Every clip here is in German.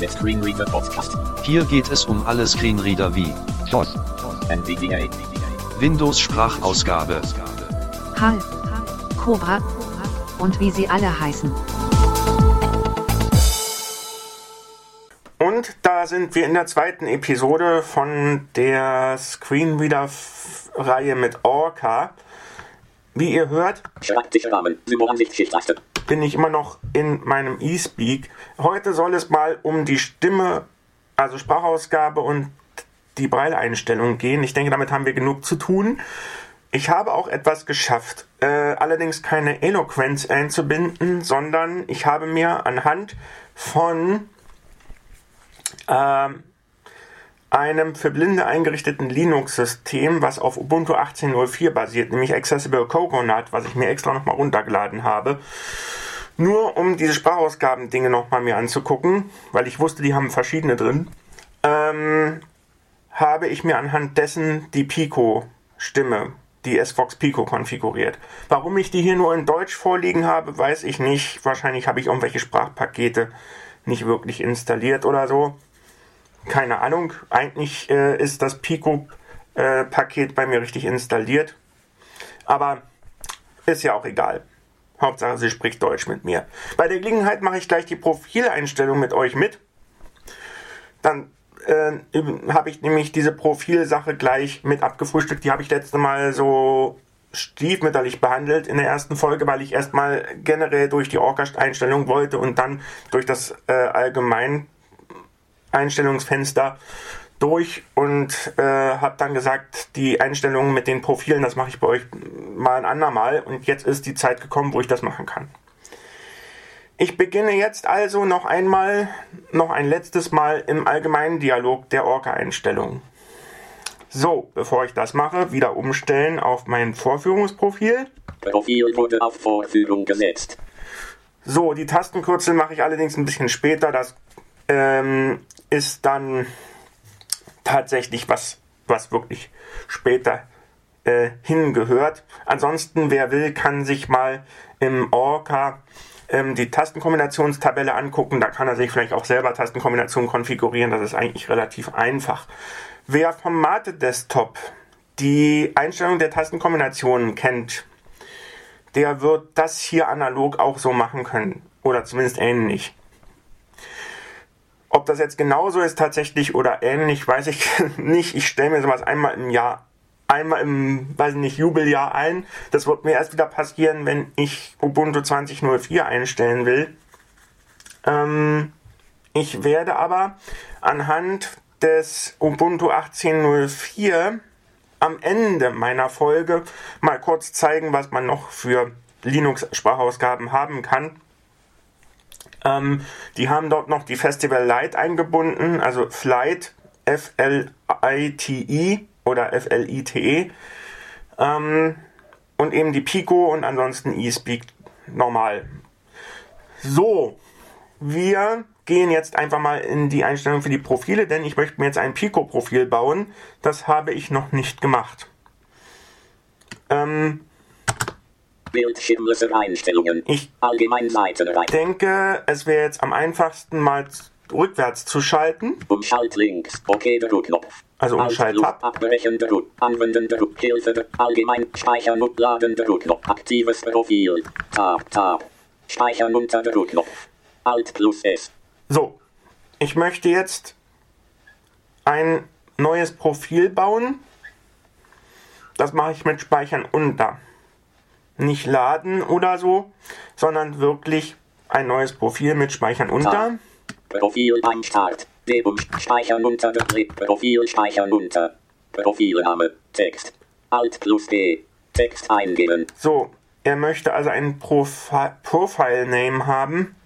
Der Screenreader Podcast. Hier geht es um alle Screenreader wie DOS. NVDA. Windows Sprachausgabe, HAL, Cobra und wie sie alle heißen. Und da sind wir in der zweiten Episode von der Screenreader-Reihe mit Orca. Wie ihr hört, Schreibtische Rahmen. Symbolansicht Shift-Taste. Bin ich immer noch in meinem eSpeak. Heute soll es mal um die Stimme, also Sprachausgabe und die Breileinstellung gehen. Ich denke, damit haben wir genug zu tun. Ich habe auch etwas geschafft, äh, allerdings keine Eloquenz einzubinden, sondern ich habe mir anhand von ähm, einem für Blinde eingerichteten Linux-System, was auf Ubuntu 18.04 basiert, nämlich Accessible Coconut, was ich mir extra nochmal runtergeladen habe, nur um diese Sprachausgaben-Dinge nochmal mir anzugucken, weil ich wusste, die haben verschiedene drin, ähm, habe ich mir anhand dessen die Pico-Stimme, die S-Fox Pico konfiguriert. Warum ich die hier nur in Deutsch vorliegen habe, weiß ich nicht. Wahrscheinlich habe ich irgendwelche Sprachpakete nicht wirklich installiert oder so keine Ahnung. Eigentlich äh, ist das Pico-Paket bei mir richtig installiert. Aber ist ja auch egal. Hauptsache, sie spricht Deutsch mit mir. Bei der Gelegenheit mache ich gleich die Profileinstellung mit euch mit. Dann äh, habe ich nämlich diese Profilsache gleich mit abgefrühstückt. Die habe ich letzte Mal so stiefmütterlich behandelt in der ersten Folge, weil ich erstmal generell durch die Orca-Einstellung wollte und dann durch das äh, allgemein Einstellungsfenster durch und äh, habe dann gesagt, die Einstellungen mit den Profilen, das mache ich bei euch mal ein andermal und jetzt ist die Zeit gekommen, wo ich das machen kann. Ich beginne jetzt also noch einmal, noch ein letztes Mal im allgemeinen Dialog der Orca-Einstellungen. So, bevor ich das mache, wieder umstellen auf mein Vorführungsprofil. Profil wurde auf Vorführung gesetzt. So, die Tastenkürzel mache ich allerdings ein bisschen später. Das ähm, ist dann tatsächlich was, was wirklich später äh, hingehört. Ansonsten, wer will, kann sich mal im Orca ähm, die Tastenkombinationstabelle angucken. Da kann er sich vielleicht auch selber Tastenkombinationen konfigurieren. Das ist eigentlich relativ einfach. Wer vom Mate Desktop die Einstellung der Tastenkombinationen kennt, der wird das hier analog auch so machen können. Oder zumindest ähnlich. Das jetzt genauso ist tatsächlich oder ähnlich, weiß ich nicht. Ich stelle mir sowas einmal im Jahr, einmal im, weiß ich nicht, Jubeljahr ein. Das wird mir erst wieder passieren, wenn ich Ubuntu 20.04 einstellen will. Ähm, ich werde aber anhand des Ubuntu 18.04 am Ende meiner Folge mal kurz zeigen, was man noch für Linux-Sprachausgaben haben kann. Ähm, die haben dort noch die Festival Lite eingebunden, also Flight, F-L-I-T-I oder F-L-I-T-E. Ähm, und eben die Pico und ansonsten eSpeak normal. So, wir gehen jetzt einfach mal in die Einstellung für die Profile, denn ich möchte mir jetzt ein Pico-Profil bauen. Das habe ich noch nicht gemacht. Ähm, Bildschirmlöser Einstellungen. ich Allgemein denke, es wäre jetzt am einfachsten mal rückwärts zu schalten. Umschalt links. OK der Knopf. Also Umschalt Alt, Tab. Abbrechen der Root. Anwenden der Root. Hilfe der Allgemein. Speichern und Laden der Root-Knopf. Aktives Profil. Tab, Tab. Speichern unter der Root-Knopf. Alt plus S. So, ich möchte jetzt ein neues Profil bauen. Das mache ich mit Speichern unter. Nicht laden oder so, sondern wirklich ein neues Profil mit Speichern unter. Profil beim Start. Speichern unter. Profil speichern unter. Profilname. Text. Alt plus D. Text eingeben. So, er möchte also einen Profi Profile Name haben.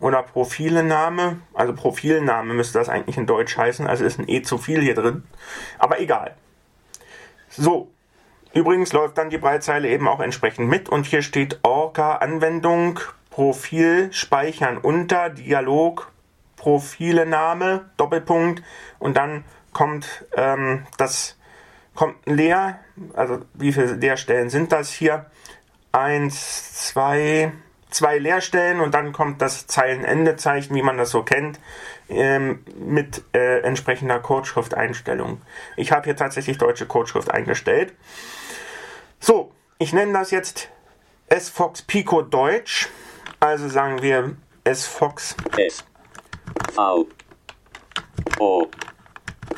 Oder Profilename. Also Profilname müsste das eigentlich in Deutsch heißen. Also ist ein E zu viel hier drin. Aber egal. So. Übrigens läuft dann die Breitzeile eben auch entsprechend mit. Und hier steht Orca Anwendung, Profil speichern unter, Dialog, Profilename, Doppelpunkt. Und dann kommt ähm, das kommt leer. Also wie viele Leerstellen sind das hier? Eins, zwei, zwei Leerstellen und dann kommt das Zeilenendezeichen, wie man das so kennt, ähm, mit äh, entsprechender Codeschrift-Einstellung. Ich habe hier tatsächlich deutsche Codeschrift eingestellt. So, ich nenne das jetzt SFox Pico Deutsch. Also sagen wir SFox S. V. O.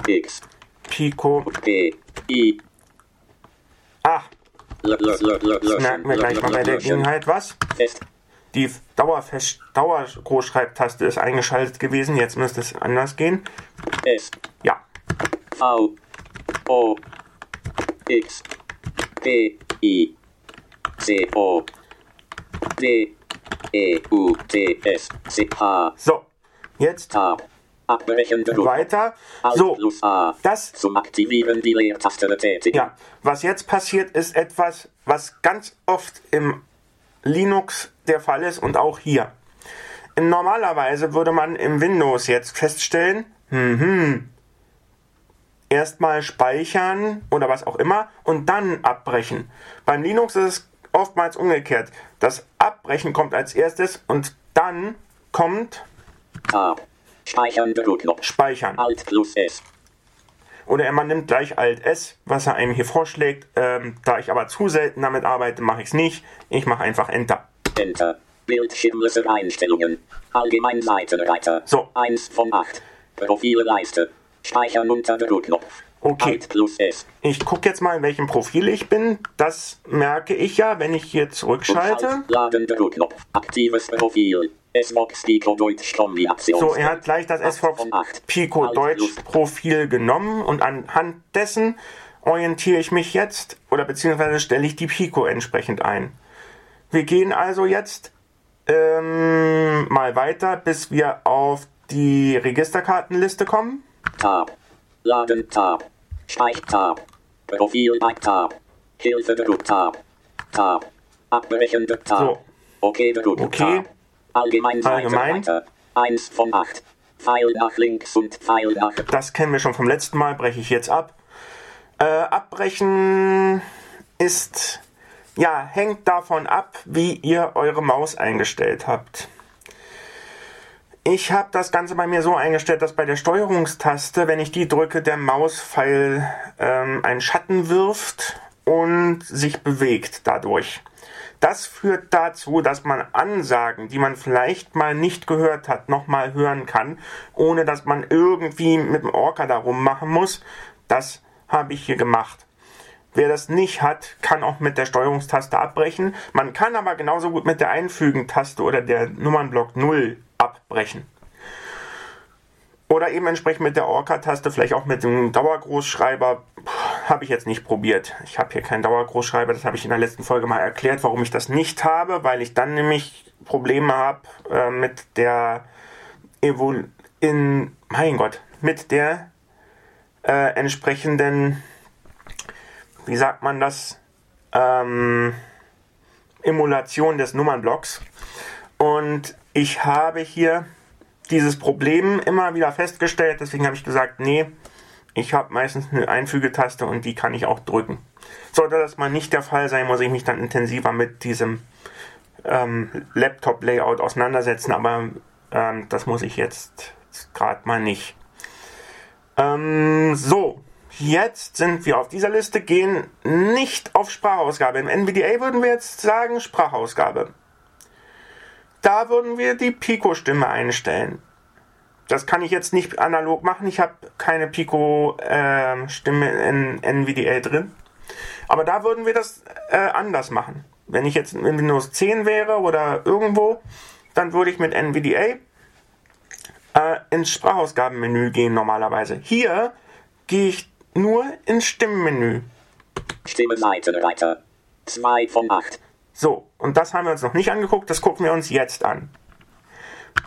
X. Pico. P. I. Ah. L. das merken wir gleich mal bei der Gelegenheit was. Die Dauerfest Dauergroßschreibtaste ist eingeschaltet gewesen. Jetzt müsste es anders gehen. S. Ja, V. O. X. P. I. C. O. D. E. U. T. S. C. H. so. Jetzt Tab. Abbrechen Druck. weiter. So, das Zum Aktivieren die Leertaste betätigen. Ja, was jetzt passiert, ist etwas, was ganz oft im Linux der Fall ist und auch hier. Normalerweise würde man im Windows jetzt feststellen, mhm, erstmal speichern oder was auch immer und dann abbrechen. Beim Linux ist es oftmals umgekehrt. Das Abbrechen kommt als erstes und dann kommt Tab. Speichern. Speichern. Alt plus S. Oder man nimmt gleich Alt S, was er einem hier vorschlägt. Ähm, da ich aber zu selten damit arbeite, mache ich es nicht. Ich mache einfach Enter. Enter. Bildschirmlose Einstellungen. Allgemein Seitenreiter. So. 1 von 8. Profilleiste. Speichern unter Druckknopf. Okay. Alt plus S. Ich gucke jetzt mal, in welchem Profil ich bin. Das merke ich ja, wenn ich hier zurückschalte. Aktives Profil. So, er hat gleich das acht. Pico Deutsch. Profil genommen und anhand dessen orientiere ich mich jetzt oder beziehungsweise stelle ich die Pico entsprechend ein. Wir gehen also jetzt ähm, mal weiter, bis wir auf die Registerkartenliste kommen. Tab. Laden Tab. Speich Tab. Profil bei Tab. Hilfe Druck Tab. Tab. Abbrechen Tab. So. Okay Druck Okay. Tab. Allgemein Allgemein. Seitenreiter. 1 von 8. Pfeil nach links und Pfeil nach Das kennen wir schon vom letzten Mal, breche ich jetzt ab. Äh, abbrechen ist, ja, hängt davon ab, wie ihr eure Maus eingestellt habt. Ich habe das Ganze bei mir so eingestellt, dass bei der Steuerungstaste, wenn ich die drücke, der Mauspfeil ähm, einen Schatten wirft und sich bewegt dadurch. Das führt dazu, dass man Ansagen, die man vielleicht mal nicht gehört hat, nochmal hören kann, ohne dass man irgendwie mit dem Orca darum machen muss. Das habe ich hier gemacht. Wer das nicht hat, kann auch mit der Steuerungstaste abbrechen. Man kann aber genauso gut mit der Einfügen-Taste oder der Nummernblock 0 abbrechen. Oder eben entsprechend mit der Orca-Taste, vielleicht auch mit dem Dauergroßschreiber. Habe ich jetzt nicht probiert. Ich habe hier keinen Dauergroßschreiber, das habe ich in der letzten Folge mal erklärt, warum ich das nicht habe, weil ich dann nämlich Probleme habe äh, mit der Evol in mein Gott, mit der äh, entsprechenden, wie sagt man das, ähm, Emulation des Nummernblocks. Und ich habe hier dieses Problem immer wieder festgestellt, deswegen habe ich gesagt, nee, ich habe meistens eine Einfügetaste und die kann ich auch drücken. Sollte das mal nicht der Fall sein, muss ich mich dann intensiver mit diesem ähm, Laptop-Layout auseinandersetzen, aber ähm, das muss ich jetzt gerade mal nicht. Ähm, so, jetzt sind wir auf dieser Liste, gehen nicht auf Sprachausgabe. Im NVDA würden wir jetzt sagen Sprachausgabe. Da würden wir die Pico-Stimme einstellen. Das kann ich jetzt nicht analog machen. Ich habe keine Pico-Stimme in NVDA drin. Aber da würden wir das äh, anders machen. Wenn ich jetzt in Windows 10 wäre oder irgendwo, dann würde ich mit NVDA äh, ins Sprachausgabenmenü gehen normalerweise. Hier gehe ich nur ins Stimmenmenü. Stimme Seitenreiter. 2 von 8. So, und das haben wir uns noch nicht angeguckt, das gucken wir uns jetzt an.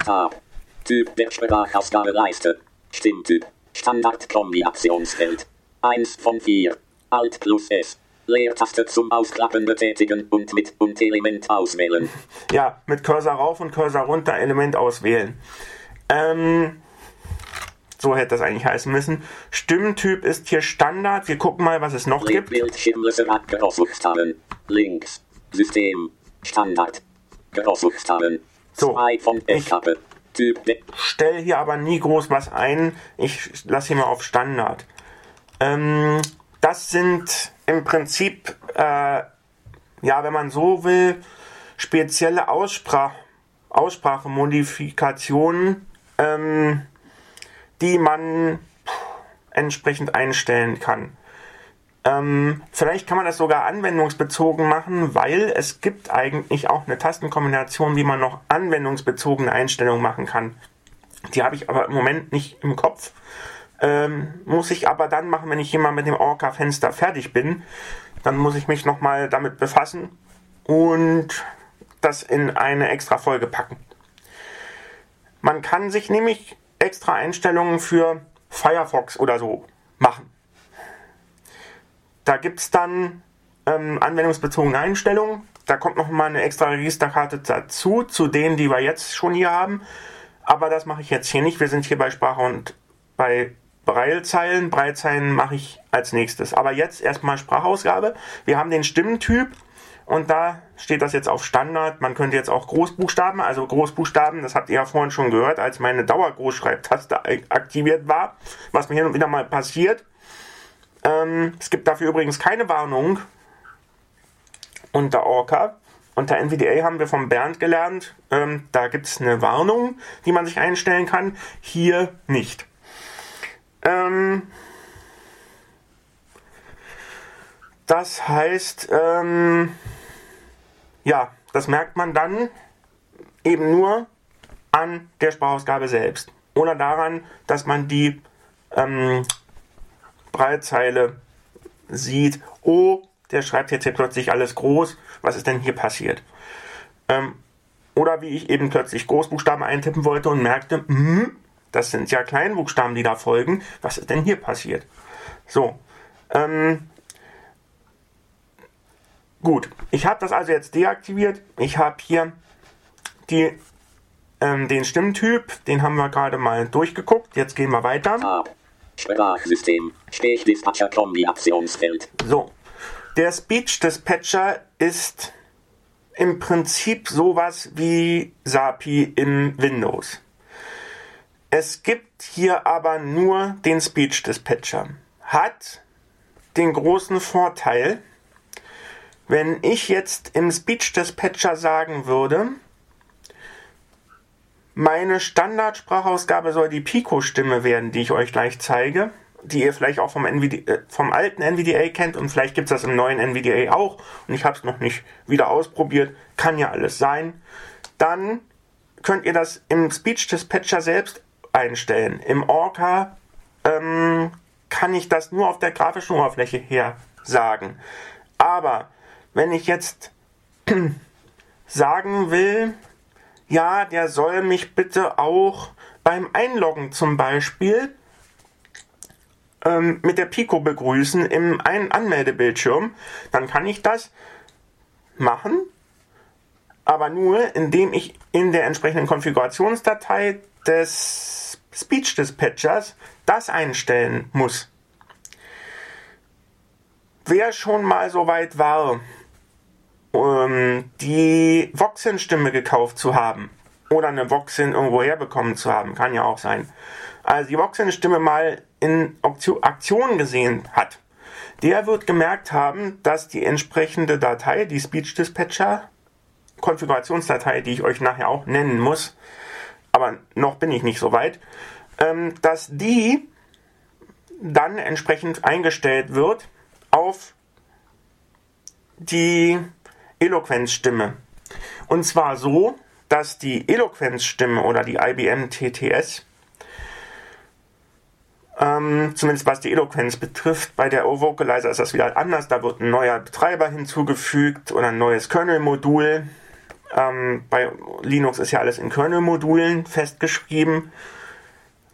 Tab. Typ der Sprachausgabeleiste. Stimmtyp. Standardkombinationsfeld. 1 von 4. Alt plus S. Leertaste zum Ausklappen betätigen und mit und Element auswählen. Ja, mit Cursor rauf und Cursor runter Element auswählen. Ähm, so hätte das eigentlich heißen müssen. Stimmtyp ist hier Standard. Wir gucken mal, was es noch gibt. Bildschirmlose abgesucht haben. Links. System. Standard. Großbuchstaben. So, 2 von ich- F-Kappe. Typ D. stelle hier aber nie groß was ein. Ich lasse hier mal auf Standard. Ähm, das sind im Prinzip, äh, ja, wenn man so will, spezielle Aussprach Aussprachemodifikationen, ähm, die man entsprechend einstellen kann. Ähm, vielleicht kann man das sogar anwendungsbezogen machen, weil es gibt eigentlich auch eine Tastenkombination, wie man noch anwendungsbezogene Einstellungen machen kann. Die habe ich aber im Moment nicht im Kopf. Ähm, muss ich aber dann machen, wenn ich mal mit dem Orca-Fenster fertig bin. Dann muss ich mich nochmal damit befassen und das in eine extra Folge packen. Man kann sich nämlich extra Einstellungen für Firefox oder so machen. Da gibt es dann ähm, anwendungsbezogene Einstellungen. Da kommt noch mal eine extra Registerkarte dazu, zu denen, die wir jetzt schon hier haben. Aber das mache ich jetzt hier nicht. Wir sind hier bei Sprache und bei Braillezeilen. Braillezeilen mache ich als nächstes. Aber jetzt erstmal Sprachausgabe. Wir haben den Stimmentyp und da steht das jetzt auf Standard. Man könnte jetzt auch Großbuchstaben, also Großbuchstaben, das habt ihr ja vorhin schon gehört, als meine Dauergroßschreibtaste aktiviert war, was mir hin und wieder mal passiert. Ähm, es gibt dafür übrigens keine Warnung unter Orca. Unter NVDA haben wir von Bernd gelernt, ähm, da gibt es eine Warnung, die man sich einstellen kann. Hier nicht. Ähm, das heißt, ähm, ja, das merkt man dann eben nur an der Sprachausgabe selbst. Oder daran, dass man die ähm, Breitzeile sieht, oh, der schreibt jetzt hier plötzlich alles groß, was ist denn hier passiert? Ähm, oder wie ich eben plötzlich Großbuchstaben eintippen wollte und merkte, hm, das sind ja Kleinbuchstaben, die da folgen, was ist denn hier passiert? So, ähm, gut, ich habe das also jetzt deaktiviert. Ich habe hier die, ähm, den Stimmtyp, den haben wir gerade mal durchgeguckt. Jetzt gehen wir weiter. Sprachsystem. Sprechdispatcher Kombinationsfeld. So, der Speech Dispatcher ist im Prinzip sowas wie SAPI in Windows. Es gibt hier aber nur den Speech Dispatcher. Hat den großen Vorteil, wenn ich jetzt im Speech Dispatcher sagen würde, meine Standardsprachausgabe soll die Pico-Stimme werden, die ich euch gleich zeige, die ihr vielleicht auch vom, NVD, äh, vom alten NVDA kennt und vielleicht gibt es das im neuen NVDA auch und ich habe es noch nicht wieder ausprobiert, kann ja alles sein. Dann könnt ihr das im Speech Dispatcher selbst einstellen. Im Orca ähm, kann ich das nur auf der grafischen Oberfläche her sagen. Aber wenn ich jetzt sagen will, ja, der soll mich bitte auch beim Einloggen zum Beispiel ähm, mit der Pico begrüßen im Ein Anmeldebildschirm, dann kann ich das machen, aber nur indem ich in der entsprechenden Konfigurationsdatei des Speech Dispatchers das einstellen muss. Wer schon mal so weit war, ähm, die Voxin-Stimme gekauft zu haben oder eine Voxin irgendwo herbekommen zu haben, kann ja auch sein. Also die Voxin-Stimme mal in Aktion gesehen hat, der wird gemerkt haben, dass die entsprechende Datei, die Speech Dispatcher, Konfigurationsdatei, die ich euch nachher auch nennen muss, aber noch bin ich nicht so weit, ähm, dass die dann entsprechend eingestellt wird auf die Eloquenzstimme. Und zwar so, dass die Eloquenzstimme oder die IBM TTS, ähm, zumindest was die Eloquenz betrifft, bei der O-Vocalizer ist das wieder anders. Da wird ein neuer Betreiber hinzugefügt oder ein neues Kernel-Modul. Ähm, bei Linux ist ja alles in Kernel-Modulen festgeschrieben,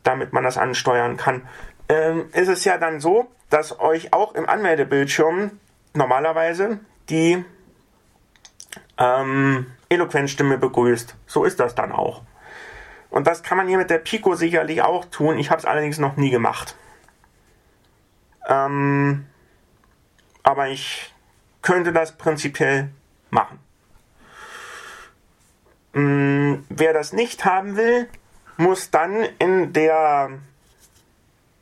damit man das ansteuern kann. Ähm, ist es ja dann so, dass euch auch im Anmeldebildschirm normalerweise die ähm, Eloquenzstimme begrüßt. So ist das dann auch. Und das kann man hier mit der Pico sicherlich auch tun. Ich habe es allerdings noch nie gemacht. Ähm, aber ich könnte das prinzipiell machen. mh, wer das nicht haben will, muss dann in der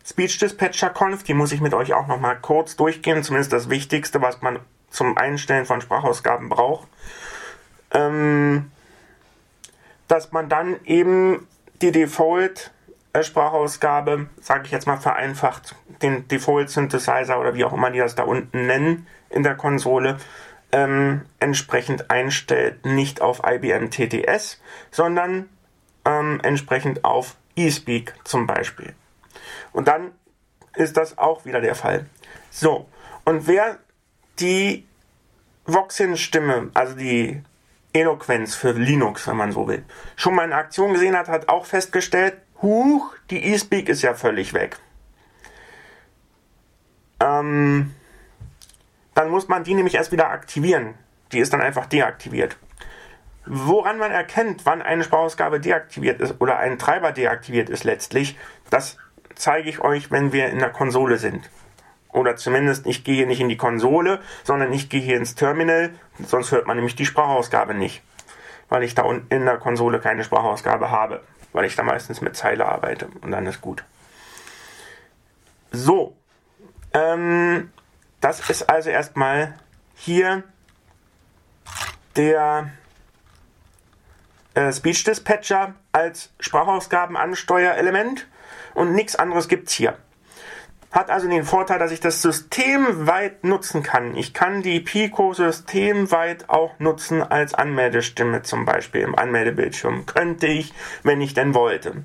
Speech Dispatcher Conf, die muss ich mit euch auch nochmal kurz durchgehen, zumindest das Wichtigste, was man zum Einstellen von Sprachausgaben braucht, ähm, dass man dann eben die Default äh, sage ich jetzt mal vereinfacht, den Default Synthesizer oder wie auch immer die das da unten nennen in der Konsole, ähm, entsprechend einstellt, nicht auf IBM TTS, sondern ähm, entsprechend auf eSpeak zum Beispiel. Und dann ist das auch wieder der Fall. So, und wer die Voxin-Stimme, also die Eloquenz für Linux, wenn man so will, schon mal in Aktion gesehen hat, hat auch festgestellt, huch, die eSpeak ist ja völlig weg. Ähm, dann muss man die nämlich erst wieder aktivieren. Die ist dann einfach deaktiviert. Woran man erkennt, wann eine Sprachausgabe deaktiviert ist oder ein Treiber deaktiviert ist letztlich, das zeige ich euch, wenn wir in der Konsole sind. Oder zumindest, ich gehe nicht in die Konsole, sondern ich gehe hier ins Terminal, sonst hört man nämlich die Sprachausgabe nicht. Weil ich da unten in der Konsole keine Sprachausgabe habe. Weil ich da meistens mit Zeile arbeite und dann ist gut. So. Ähm, das ist also erstmal hier der äh, Speech Dispatcher als Sprachausgabenansteuerelement und nichts anderes gibt es hier. Hat also den Vorteil, dass ich das systemweit nutzen kann. Ich kann die Pico systemweit auch nutzen als Anmeldestimme zum Beispiel im Anmeldebildschirm. Könnte ich, wenn ich denn wollte.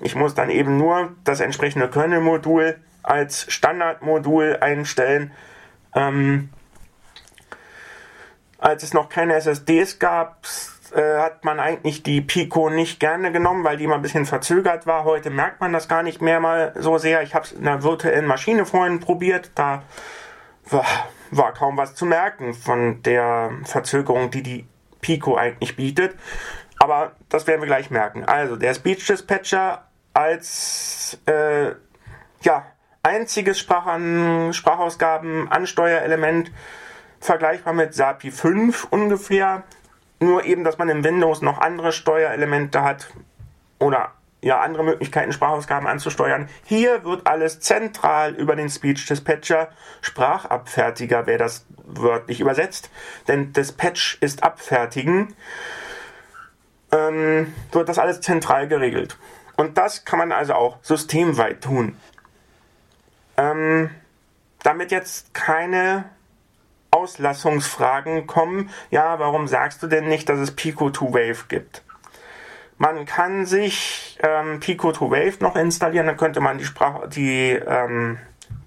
Ich muss dann eben nur das entsprechende Kernel-Modul als Standardmodul einstellen. Ähm, als es noch keine SSDs gab, äh, hat man eigentlich die Pico nicht gerne genommen, weil die immer ein bisschen verzögert war. Heute merkt man das gar nicht mehr mal so sehr. Ich habe es in der virtuellen Maschine vorhin probiert. Da war, war kaum was zu merken von der Verzögerung, die die Pico eigentlich bietet. Aber das werden wir gleich merken. Also der Speech Dispatcher als äh, ja, einziges Sprachan Sprachausgaben Ansteuerelement vergleichbar mit SAPI 5 ungefähr. Nur eben, dass man in Windows noch andere Steuerelemente hat oder ja andere Möglichkeiten, Sprachausgaben anzusteuern. Hier wird alles zentral über den Speech Dispatcher, Sprachabfertiger, wer das wörtlich übersetzt, denn Dispatch ist abfertigen, ähm, wird das alles zentral geregelt. Und das kann man also auch systemweit tun. Ähm, damit jetzt keine Auslassungsfragen kommen. Ja, warum sagst du denn nicht, dass es Pico 2 Wave gibt? Man kann sich ähm, Pico 2 Wave noch installieren, dann könnte man die, Sprache, die ähm,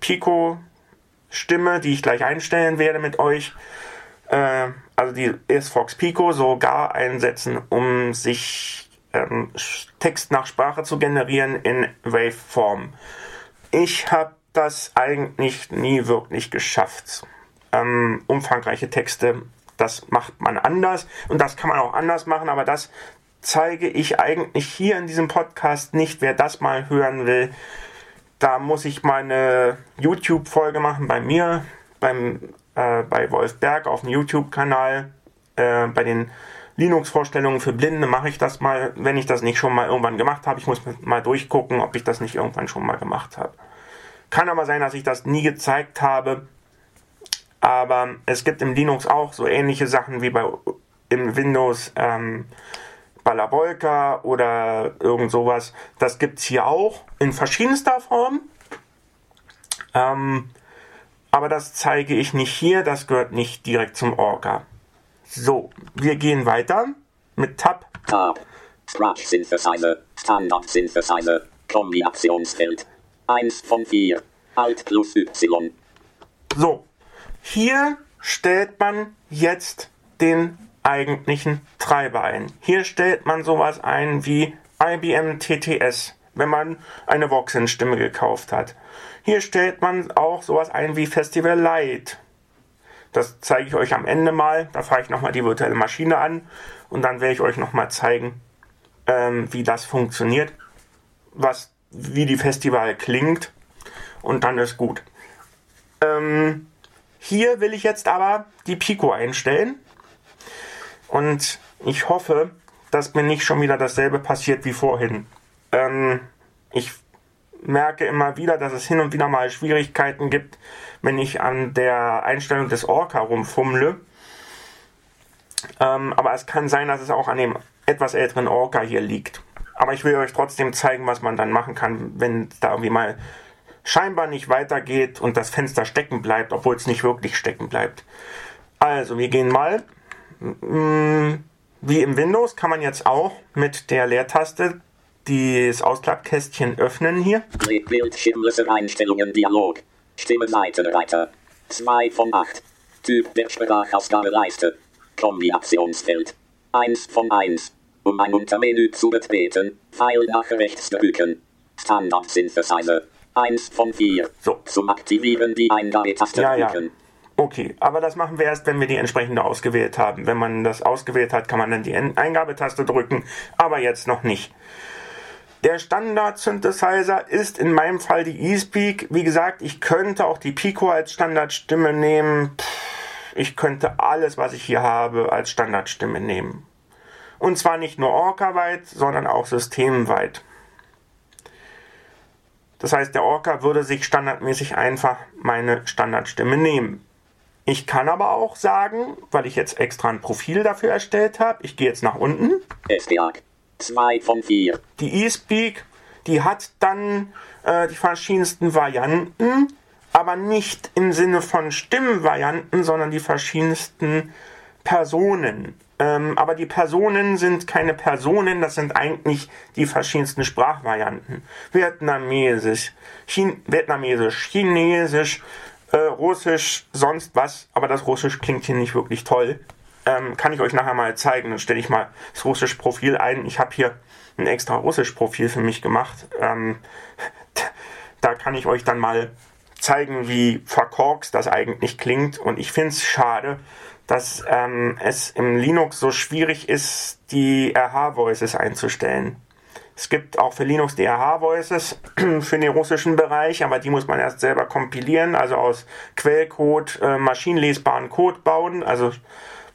Pico Stimme, die ich gleich einstellen werde mit euch, äh, also die SFox Pico sogar einsetzen, um sich ähm, Text nach Sprache zu generieren in Waveform. Ich habe das eigentlich nie wirklich geschafft ähm, umfangreiche Texte. Das macht man anders und das kann man auch anders machen, aber das zeige ich eigentlich hier in diesem Podcast nicht. Wer das mal hören will, da muss ich meine YouTube-Folge machen bei mir, beim, äh, bei Wolf Berg auf dem YouTube-Kanal. Äh, bei den Linux-Vorstellungen für Blinde mache ich das mal, wenn ich das nicht schon mal irgendwann gemacht habe. Ich muss mal durchgucken, ob ich das nicht irgendwann schon mal gemacht habe. Kann aber sein, dass ich das nie gezeigt habe. Aber es gibt im Linux auch so ähnliche Sachen wie bei im Windows ähm, Balabolka oder irgend sowas. Das gibt es hier auch in verschiedenster Form. Ähm, aber das zeige ich nicht hier, das gehört nicht direkt zum Orca. So, wir gehen weiter mit Tab. Tab. Sprachsynthesizer, Standard Synthesizer, Kombinationsfeld. 1 von 4. Alt plus Y. So, hier stellt man jetzt den eigentlichen Treiber ein. Hier stellt man sowas ein wie IBM TTS, wenn man eine Voxin-Stimme gekauft hat. Hier stellt man auch sowas ein wie Festival Lite. Das zeige ich euch am Ende mal. Da fahre ich nochmal die virtuelle Maschine an und dann werde ich euch nochmal zeigen, ähm, wie das funktioniert, was, wie die Festival klingt und dann ist gut. Ähm, hier will ich jetzt aber die Pico einstellen. Und ich hoffe, dass mir nicht schon wieder dasselbe passiert wie vorhin. Ähm, ich merke immer wieder, dass es hin und wieder mal Schwierigkeiten gibt, wenn ich an der Einstellung des Orca rumfummle. Ähm, aber es kann sein, dass es auch an dem etwas älteren Orca hier liegt. Aber ich will euch trotzdem zeigen, was man dann machen kann, wenn da irgendwie mal scheinbar nicht weitergeht und das Fenster stecken bleibt, obwohl es nicht wirklich stecken bleibt. Also, wir gehen mal. Mm, wie im Windows kann man jetzt auch mit der Leertaste das Ausklappkästchen öffnen hier. Bildschirmlöser Einstellungen Dialog. Stimme Seitenreiter. 2 von 8. Typ der Sprachausgabeleiste. Kombinationsfeld. 1 von 1. Um ein Untermenü zu betreten, Pfeil nach rechts drücken. Standard Synthesizer. 1 von 4. So. Zum Aktivieren die Eingabetaste Ja, ja. drücken. Okay, aber das machen wir erst, wenn wir die entsprechende ausgewählt haben. Wenn man das ausgewählt hat, kann man dann die Eingabetaste drücken, aber jetzt noch nicht. Der Standard-Synthesizer ist in meinem Fall die eSpeak. Wie gesagt, ich könnte auch die Pico als Standardstimme nehmen. Ich könnte alles, was ich hier habe, als Standardstimme nehmen. Und zwar nicht nur Orca-weit, sondern auch systemweit. Das heißt, der Orca würde sich standardmäßig einfach meine Standardstimme nehmen. Ich kann aber auch sagen, weil ich jetzt extra ein Profil dafür erstellt habe, ich gehe jetzt nach unten. SDAG. 2 von 4. Die eSpeak, die hat dann äh, die verschiedensten Varianten, aber nicht im Sinne von Stimmvarianten, sondern die verschiedensten Personen. Ähm, aber die Personen sind keine Personen, das sind eigentlich die verschiedensten Sprachvarianten. Vietnamesisch, Chin Vietnamesisch, Chinesisch, äh, Russisch, sonst was. Aber das Russisch klingt hier nicht wirklich toll. Ähm, kann ich euch nachher mal zeigen. Dann stelle ich mal das russische Profil ein. Ich habe hier ein extra russisch Profil für mich gemacht. Ähm, da kann ich euch dann mal zeigen, wie verkorkst das eigentlich klingt. Und ich finde es schade, dass ähm, es im Linux so schwierig ist, die RH-Voices einzustellen. Es gibt auch für Linux die RH-Voices für den russischen Bereich, aber die muss man erst selber kompilieren, also aus Quellcode äh, maschinenlesbaren Code bauen. Also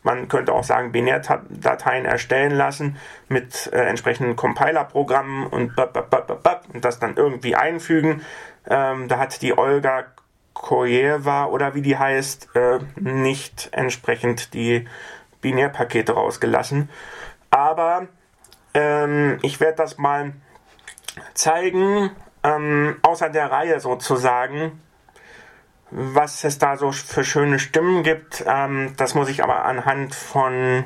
man könnte auch sagen, Binärdateien erstellen lassen mit äh, entsprechenden Compiler-Programmen und, und das dann irgendwie einfügen. Ähm, da hat die Olga Kojewa oder wie die heißt, äh, nicht entsprechend die Binärpakete rausgelassen. Aber ähm, ich werde das mal zeigen, ähm, außer der Reihe sozusagen, was es da so für schöne Stimmen gibt. Ähm, das muss ich aber anhand von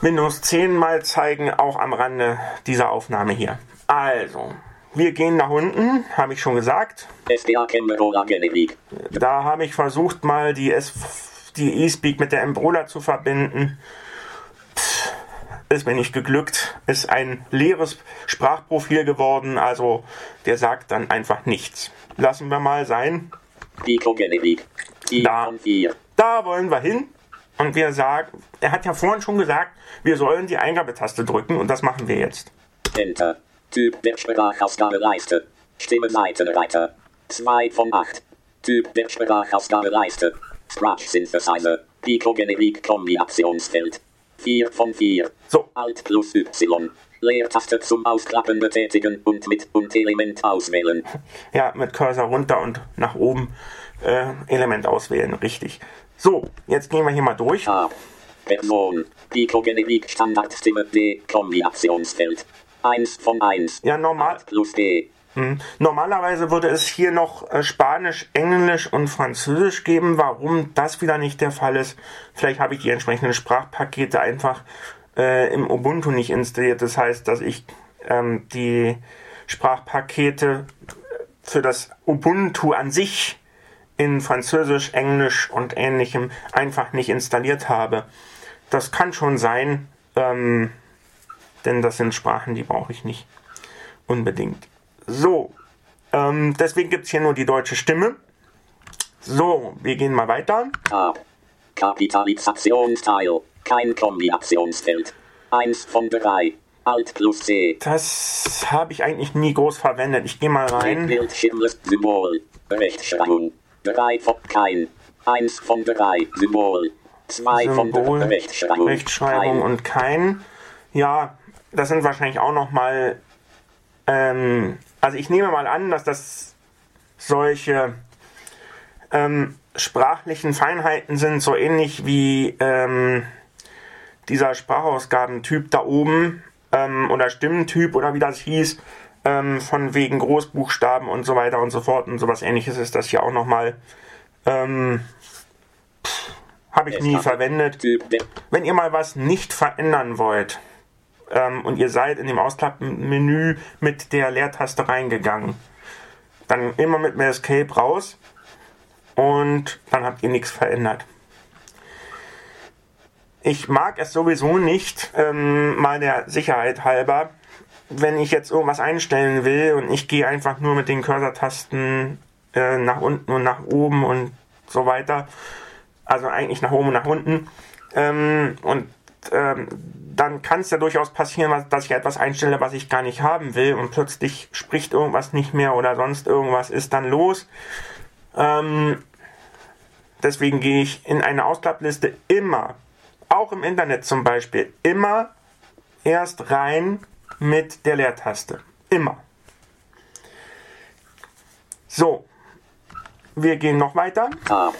Windows 10 mal zeigen, auch am Rande dieser Aufnahme hier. Also, wir gehen nach unten, habe ich schon gesagt. Da habe ich versucht, mal die, S die eSpeak mit der Embrola zu verbinden. Pff, Ist mir nicht geglückt. Ist ein leeres Sprachprofil geworden, also der sagt dann einfach nichts. Lassen wir mal sein. Pico Genevik. 4 Da. von 4. Da wollen wir hin. Und wir sagen, er hat ja vorhin schon gesagt, wir sollen die Eingabetaste drücken und das machen wir jetzt. Enter. Typ der Sprachausgabeleiste. Stimme Seitenreiter. 2 von 8. Typ der Sprachausgabeleiste. Sprachsynthesizer. Pico Genevik Kombinationsfeld. 4 von 4. So, Alt plus Y. Leertaste zum Ausklappen betätigen und mit und Element auswählen. ja, mit Cursor runter und nach oben äh, Element auswählen, richtig. So, jetzt gehen wir hier mal durch. A. Person. Pico Genevik Standardstimme D. Kombinationsfeld. 1 von 1. Ja, normal, plus D. Hm. Normalerweise würde es hier noch äh, Spanisch, Englisch und Französisch geben. Warum das wieder nicht der Fall ist, vielleicht habe ich die entsprechenden Sprachpakete einfach äh, im Ubuntu nicht installiert. Das heißt, dass ich ähm, die Sprachpakete für das Ubuntu an sich in Französisch, Englisch und ähnlichem einfach nicht installiert habe. Das kann schon sein, ähm, denn das sind Sprachen, die brauche ich nicht unbedingt. So, ähm, deswegen gibt es hier nur die deutsche Stimme. So, wir gehen mal weiter. A. Kapitalisationsteil. Kein Kombinationsfeld. 1 von 3. Alt plus C. Das habe ich eigentlich nie groß verwendet. Ich gehe mal rein. Bildschirmless Symbol. Rechtschreibung. 3 von kein. 1 von 3. Symbol. 2 von 3. Symbol, Rechtschreibung. Rechtschreibung Kein. und kein. ja, das sind wahrscheinlich auch nochmal, ähm, also ich nehme mal an, dass das solche ähm, sprachlichen Feinheiten sind, so ähnlich wie ähm, dieser Sprachausgabentyp da oben ähm, oder Stimmentyp oder wie das hieß, ähm, von wegen Großbuchstaben und so weiter und so fort und sowas ähnliches ist das hier auch nochmal. Ähm, Habe ich nie verwendet. Wenn ihr mal was nicht verändern wollt ähm, und ihr seid in dem Ausklappmenü mit der Leertaste reingegangen, dann immer mit mehr Escape raus und dann habt ihr nichts verändert. Ich mag es sowieso nicht, ähm, mal der Sicherheit halber, wenn ich jetzt irgendwas einstellen will und ich gehe einfach nur mit den Cursor-Tasten äh, nach unten und nach oben und so weiter, also eigentlich nach oben und nach unten, ähm, und ähm, dann kann es ja durchaus passieren, dass ich etwas einstelle, was ich gar nicht haben will und plötzlich spricht irgendwas nicht mehr oder sonst irgendwas ist dann los. Ähm, deswegen gehe ich in eine Ausklappliste immer, auch im Internet zum Beispiel, immer erst rein mit der Leertaste. Immer. So, wir gehen noch weiter. A.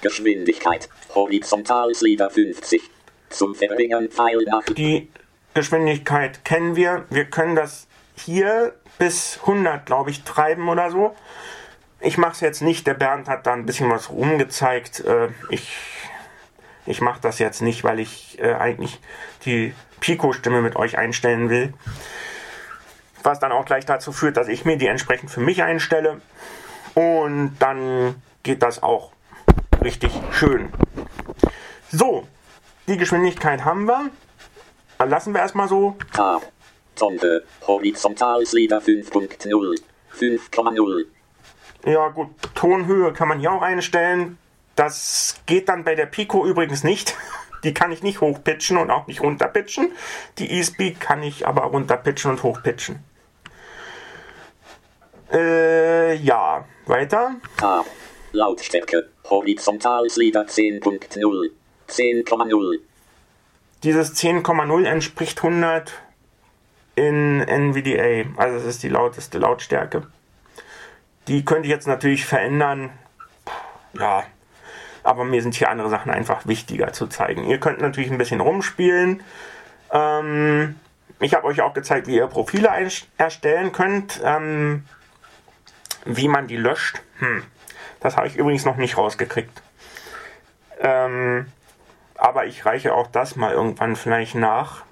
Geschwindigkeit. Horizontalslieder 50. Zum Verringern Pfeil nach. Die Geschwindigkeit kennen wir. Wir können das hier bis 100, glaube ich, treiben oder so. Ich mache es jetzt nicht. Der Bernd hat da ein bisschen was rumgezeigt. Äh, ich ich mache das jetzt nicht, weil ich äh, eigentlich die Pico-Stimme mit euch einstellen will. Was dann auch gleich dazu führt, dass ich mir die entsprechend für mich einstelle. Und dann geht das auch richtig schön. So, die Geschwindigkeit haben wir. Dann lassen wir erstmal so. A. Sonde. Horizontalslieder 5.0. 5,0. Ja gut, Tonhöhe kann man hier auch einstellen. Das geht dann bei der Pico übrigens nicht. Die kann ich nicht hochpitchen und auch nicht runterpitchen. Die E-Speed kann ich aber runterpitchen und hochpitchen. Äh, ja, weiter. A. Lautstärke. Horizontalslieder 10.0. 10,0. Dieses 10,0 entspricht 100 in NVDA. Also es ist die lauteste Lautstärke. Die könnte ich jetzt natürlich verändern. Ja, aber mir sind hier andere Sachen einfach wichtiger zu zeigen. Ihr könnt natürlich ein bisschen rumspielen. Ähm, ich habe euch auch gezeigt, wie ihr Profile erstellen könnt. Ähm, wie man die löscht. Hm. Das habe ich übrigens noch nicht rausgekriegt. Ähm, aber ich reiche auch das mal irgendwann vielleicht nach.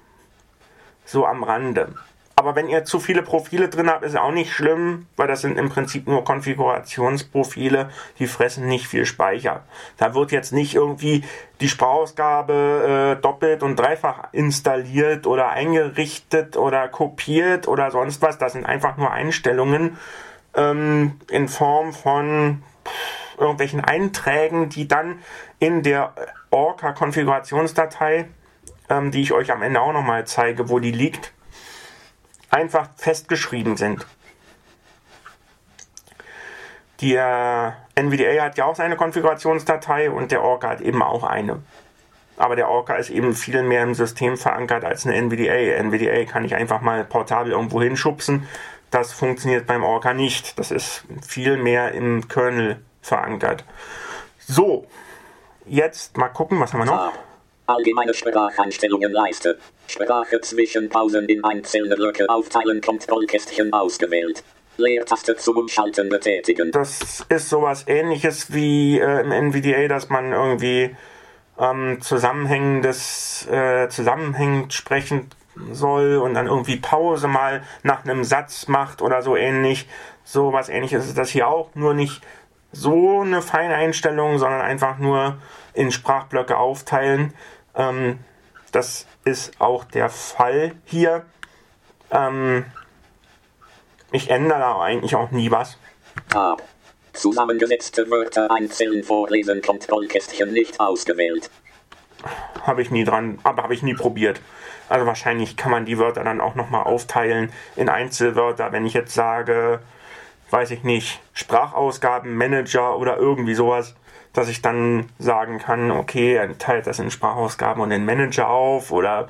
So am Rande. Aber wenn ihr zu viele Profile drin habt, ist auch nicht schlimm, weil das sind im Prinzip nur Konfigurationsprofile, die fressen nicht viel Speicher. Da wird jetzt nicht irgendwie die Sprachausgabe äh, doppelt und dreifach installiert oder eingerichtet oder kopiert oder sonst was. Das sind einfach nur Einstellungen ähm, in Form von irgendwelchen Einträgen, die dann in der Orca-Konfigurationsdatei, ähm, die ich euch am Ende auch nochmal zeige, wo die liegt, einfach festgeschrieben sind. Der NVDA hat ja auch seine Konfigurationsdatei und der Orca hat eben auch eine. Aber der Orca ist eben viel mehr im System verankert als eine NVDA. NVDA kann ich einfach mal portabel irgendwo hinschubsen. Das funktioniert beim Orca nicht. Das ist viel mehr im Kernel verankert. So, jetzt mal gucken, was haben wir noch? Allgemeine Spracheinstellungen Leiste. Sprache zwischen Pausen in einzelne Blöcke aufteilen Kontrollkästchen ausgewählt. Leertaste zum Umschalten betätigen. Das ist sowas ähnliches wie äh, im NVDA, dass man irgendwie ähm, zusammenhängendes, äh, zusammenhängend sprechen soll und dann irgendwie Pause mal nach einem Satz macht oder so ähnlich. So was ähnliches ist das hier auch, nur nicht so eine feine Einstellung, sondern einfach nur in Sprachblöcke aufteilen. Ähm, das ist auch der Fall hier. Ähm, ich ändere da eigentlich auch nie was. Ah. Zusammengesetzte Wörter einzeln vorlesen, Kontrollkästchen nicht ausgewählt. Habe ich nie dran, aber habe ich nie probiert. Also wahrscheinlich kann man die Wörter dann auch nochmal aufteilen in Einzelwörter. Wenn ich jetzt sage, weiß ich nicht, Sprachausgabenmanager oder irgendwie sowas, dass ich dann sagen kann, okay, er teilt das in Sprachausgaben und in Manager auf oder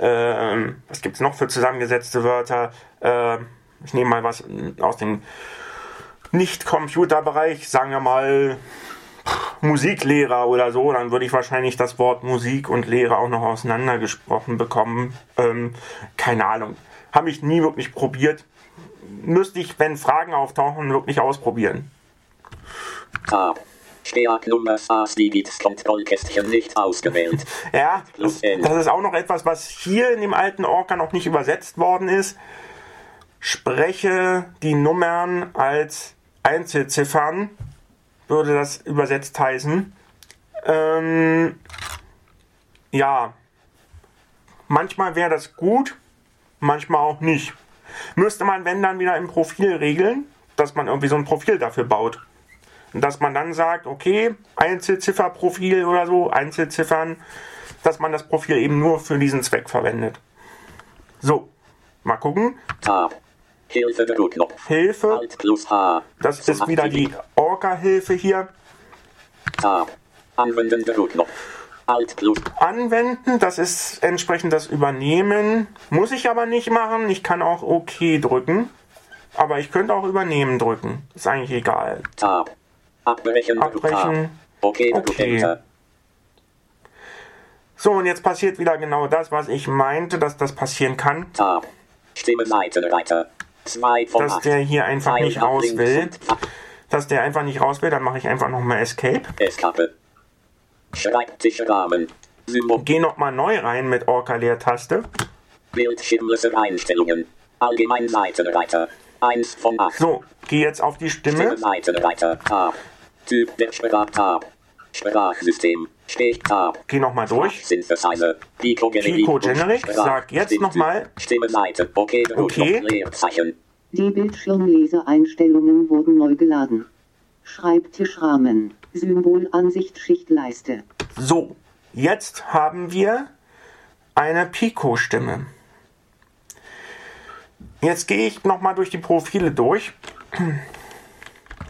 Ähm, was gibt es noch für zusammengesetzte Wörter? Ähm, ich nehme mal was aus dem Nicht-Computerbereich, sagen wir mal Musiklehrer oder so, dann würde ich wahrscheinlich das Wort Musik und Lehre auch noch auseinandergesprochen bekommen. Ähm, keine Ahnung. Habe ich nie wirklich probiert. Müsste ich, wenn Fragen auftauchen, wirklich ausprobieren. Digits Kontrollkästchen nicht ausgewählt. Ja, das, das ist auch noch etwas, was hier in dem alten Orca noch nicht übersetzt worden ist. Spreche die Nummern als Einzelziffern, würde das übersetzt heißen. Ähm, ja, manchmal wäre das gut, manchmal auch nicht. Müsste man, wenn dann wieder im Profil regeln, dass man irgendwie so ein Profil dafür baut. Und dass man dann sagt, okay, Einzelzifferprofil oder so, Einzelziffern, dass man das Profil eben nur für diesen Zweck verwendet. So, mal gucken. Tab. Hilfe Druckknopf. Hilfe, Alt plus H. das ist wieder die. Orca-Hilfe hier. Tab. Anwenden Druckknopf. Anwenden, das ist entsprechend das Übernehmen. Muss ich aber nicht machen. Ich kann auch OK drücken. Aber ich könnte auch Übernehmen drücken. Ist eigentlich egal. Tab. Abbrechen. Abbrechen. Okay, Okay. So, und jetzt passiert wieder genau das, was ich meinte, dass das passieren kann. Tab. Stimme Seitenreiter. 2 von Dass 8. der hier einfach nicht raus will. Dass der einfach nicht raus will, dann mache ich einfach nochmal Escape. Escape. Schreibtischrahmen. Symbol. Geh nochmal neu rein mit Orca-Leertaste. Bildschirmlöser Einstellungen. Allgemein Seitenreiter. 1 von 8. So, geh jetzt auf die Stimme. Seitenreiter. Tab. Typ der Sprach Tab. Sprachsystem. Stich Tab. Geh nochmal durch. Synthesizer. Pico Generic. Pico Generic. Sag jetzt nochmal. Stimme Seite. Okay. Okay. Leerzeichen. Die Bildschirmleseeinstellungen wurden neu geladen. Schreibtischrahmen. Symbol Ansicht Schichtleiste. So, jetzt haben wir eine Pico-Stimme. Jetzt gehe ich nochmal durch die Profile durch.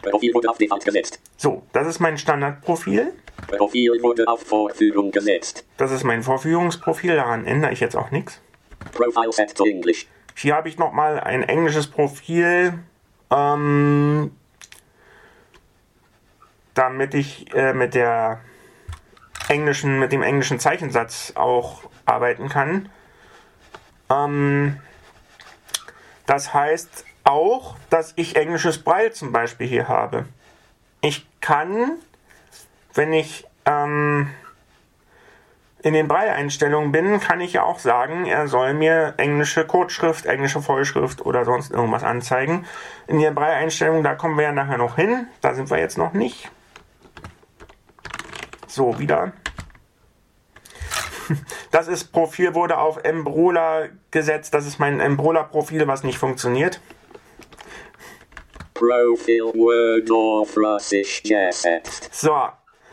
Profil wurde auf Default gesetzt. So, das ist mein Standardprofil. Profil wurde auf Vorführung gesetzt. Das ist mein Vorführungsprofil, daran ändere ich jetzt auch nichts. Profile set to English. Hier habe ich nochmal ein englisches Profil, ähm, damit ich äh, mit der englischen, mit dem englischen Zeichensatz auch arbeiten kann. Ähm, das heißt auch, dass ich englisches Braille zum Beispiel hier habe. Ich kann, wenn ich ähm, in den Braille-Einstellungen bin, kann ich ja auch sagen, er soll mir englische Codeschrift, englische Vollschrift oder sonst irgendwas anzeigen. In den Braille-Einstellungen, da kommen wir ja nachher noch hin. Da sind wir jetzt noch nicht. So, wieder. Das ist Profil wurde auf Embrola gesetzt. Das ist mein Embrola-Profil, was nicht funktioniert. Profil Word auf Russisch gesetzt. So,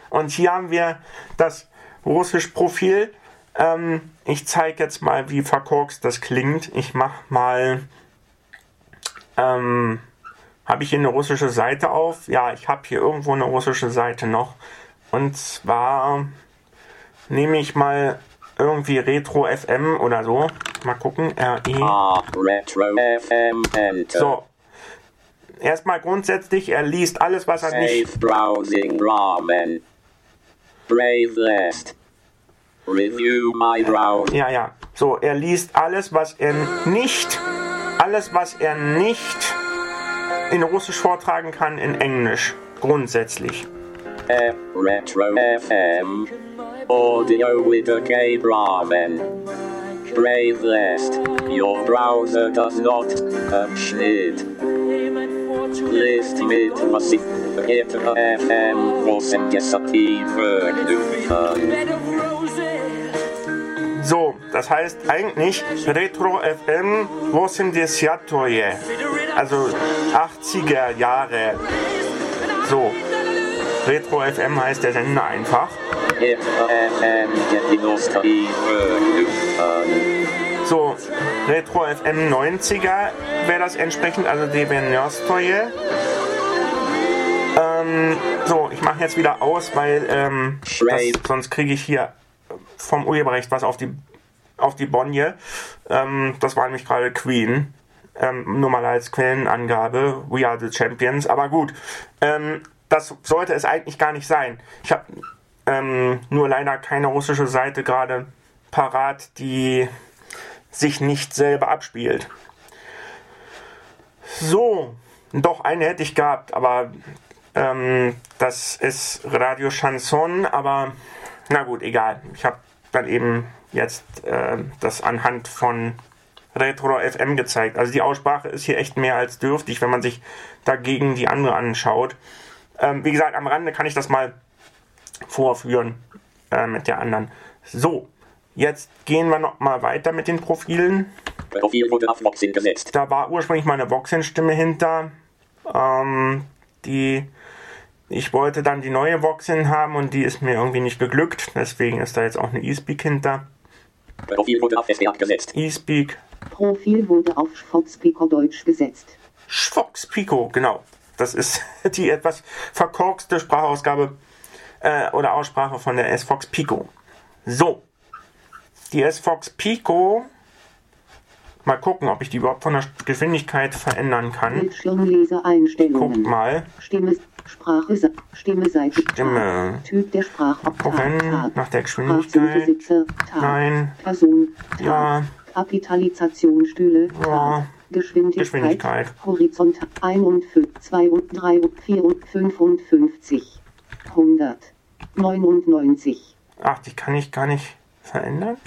und hier haben wir das russisch Profil. Ähm, ich zeige jetzt mal, wie verkorkst das klingt. Ich mache mal. Ähm, habe ich hier eine russische Seite auf? Ja, ich habe hier irgendwo eine russische Seite noch. Und zwar nehme ich mal irgendwie Retro FM oder so. Mal gucken. RE. A. Retro FM Enter. So. Erstmal grundsätzlich, er liest alles, was er nicht Safe Browsing Ramen. Brave List. Review my browser. Ja, ja. So, er liest alles, was er nicht, alles, was er nicht in Russisch vortragen kann, in Englisch. Grundsätzlich. Retro FM. Audio with a K Ramen. Brave List. Your browser does not Abschnitt. List mit Musik. Retro FM. Großen Gestative. So, das heißt eigentlich Retro FM 80 Also 80er Jahre. So. Retro FM heißt der Sender einfach. So, Retro FM 90er wäre das entsprechend, also Deveniostoje. Ähm, so, ich mache jetzt wieder aus, weil ähm, das, sonst kriege ich hier vom Urheberrecht was auf die auf die Bonje. Ähm, das war nämlich gerade Queen. Ähm, nur mal als Quellenangabe. We are the Champions. Aber gut, ähm, das sollte es eigentlich gar nicht sein. Ich habe ähm, nur leider keine russische Seite gerade parat, die sich nicht selber abspielt. So, doch eine hätte ich gehabt, aber ähm, das ist Radio Chanson, aber na gut, egal. Ich habe dann eben jetzt äh, das anhand von Retro FM gezeigt. Also die Aussprache ist hier echt mehr als dürftig, wenn man sich dagegen die andere anschaut. Ähm, wie gesagt, am Rande kann ich das mal vorführen äh, mit der anderen. So, jetzt gehen wir noch mal weiter mit den Profilen. Profil wurde auf Voxin gesetzt. Da war ursprünglich meine Voxin-Stimme hinter. Ähm, die ich wollte dann die neue Voxin haben und die ist mir irgendwie nicht geglückt. Deswegen ist da jetzt auch eine eSpeak hinter. Profil wurde auf SDA gesetzt. eSpeak. Profil wurde auf Schfoxpico Deutsch gesetzt. Schfox Pico, genau. Das ist die etwas verkorkste Sprachausgabe äh, oder Aussprache von der S-Fox Pico. So. Die S-Fox Pico. Mal gucken, ob ich die überhaupt von der Geschwindigkeit verändern kann. Bildschirmleser Einstellungen. Guck mal. Stimme, Sprache, Stimme, Seite, Stimme. Typ der Sprachoktav, Gucken nach der Geschwindigkeit. Nein. Person. Ja. Kapitalisationsstühle, Tab. Ja. Geschwindigkeit, Geschwindigkeit. Horizont 1 und 5, 2 und 3 und 4 und 55, 100, 99, Ach, die kann ich gar nicht verändern.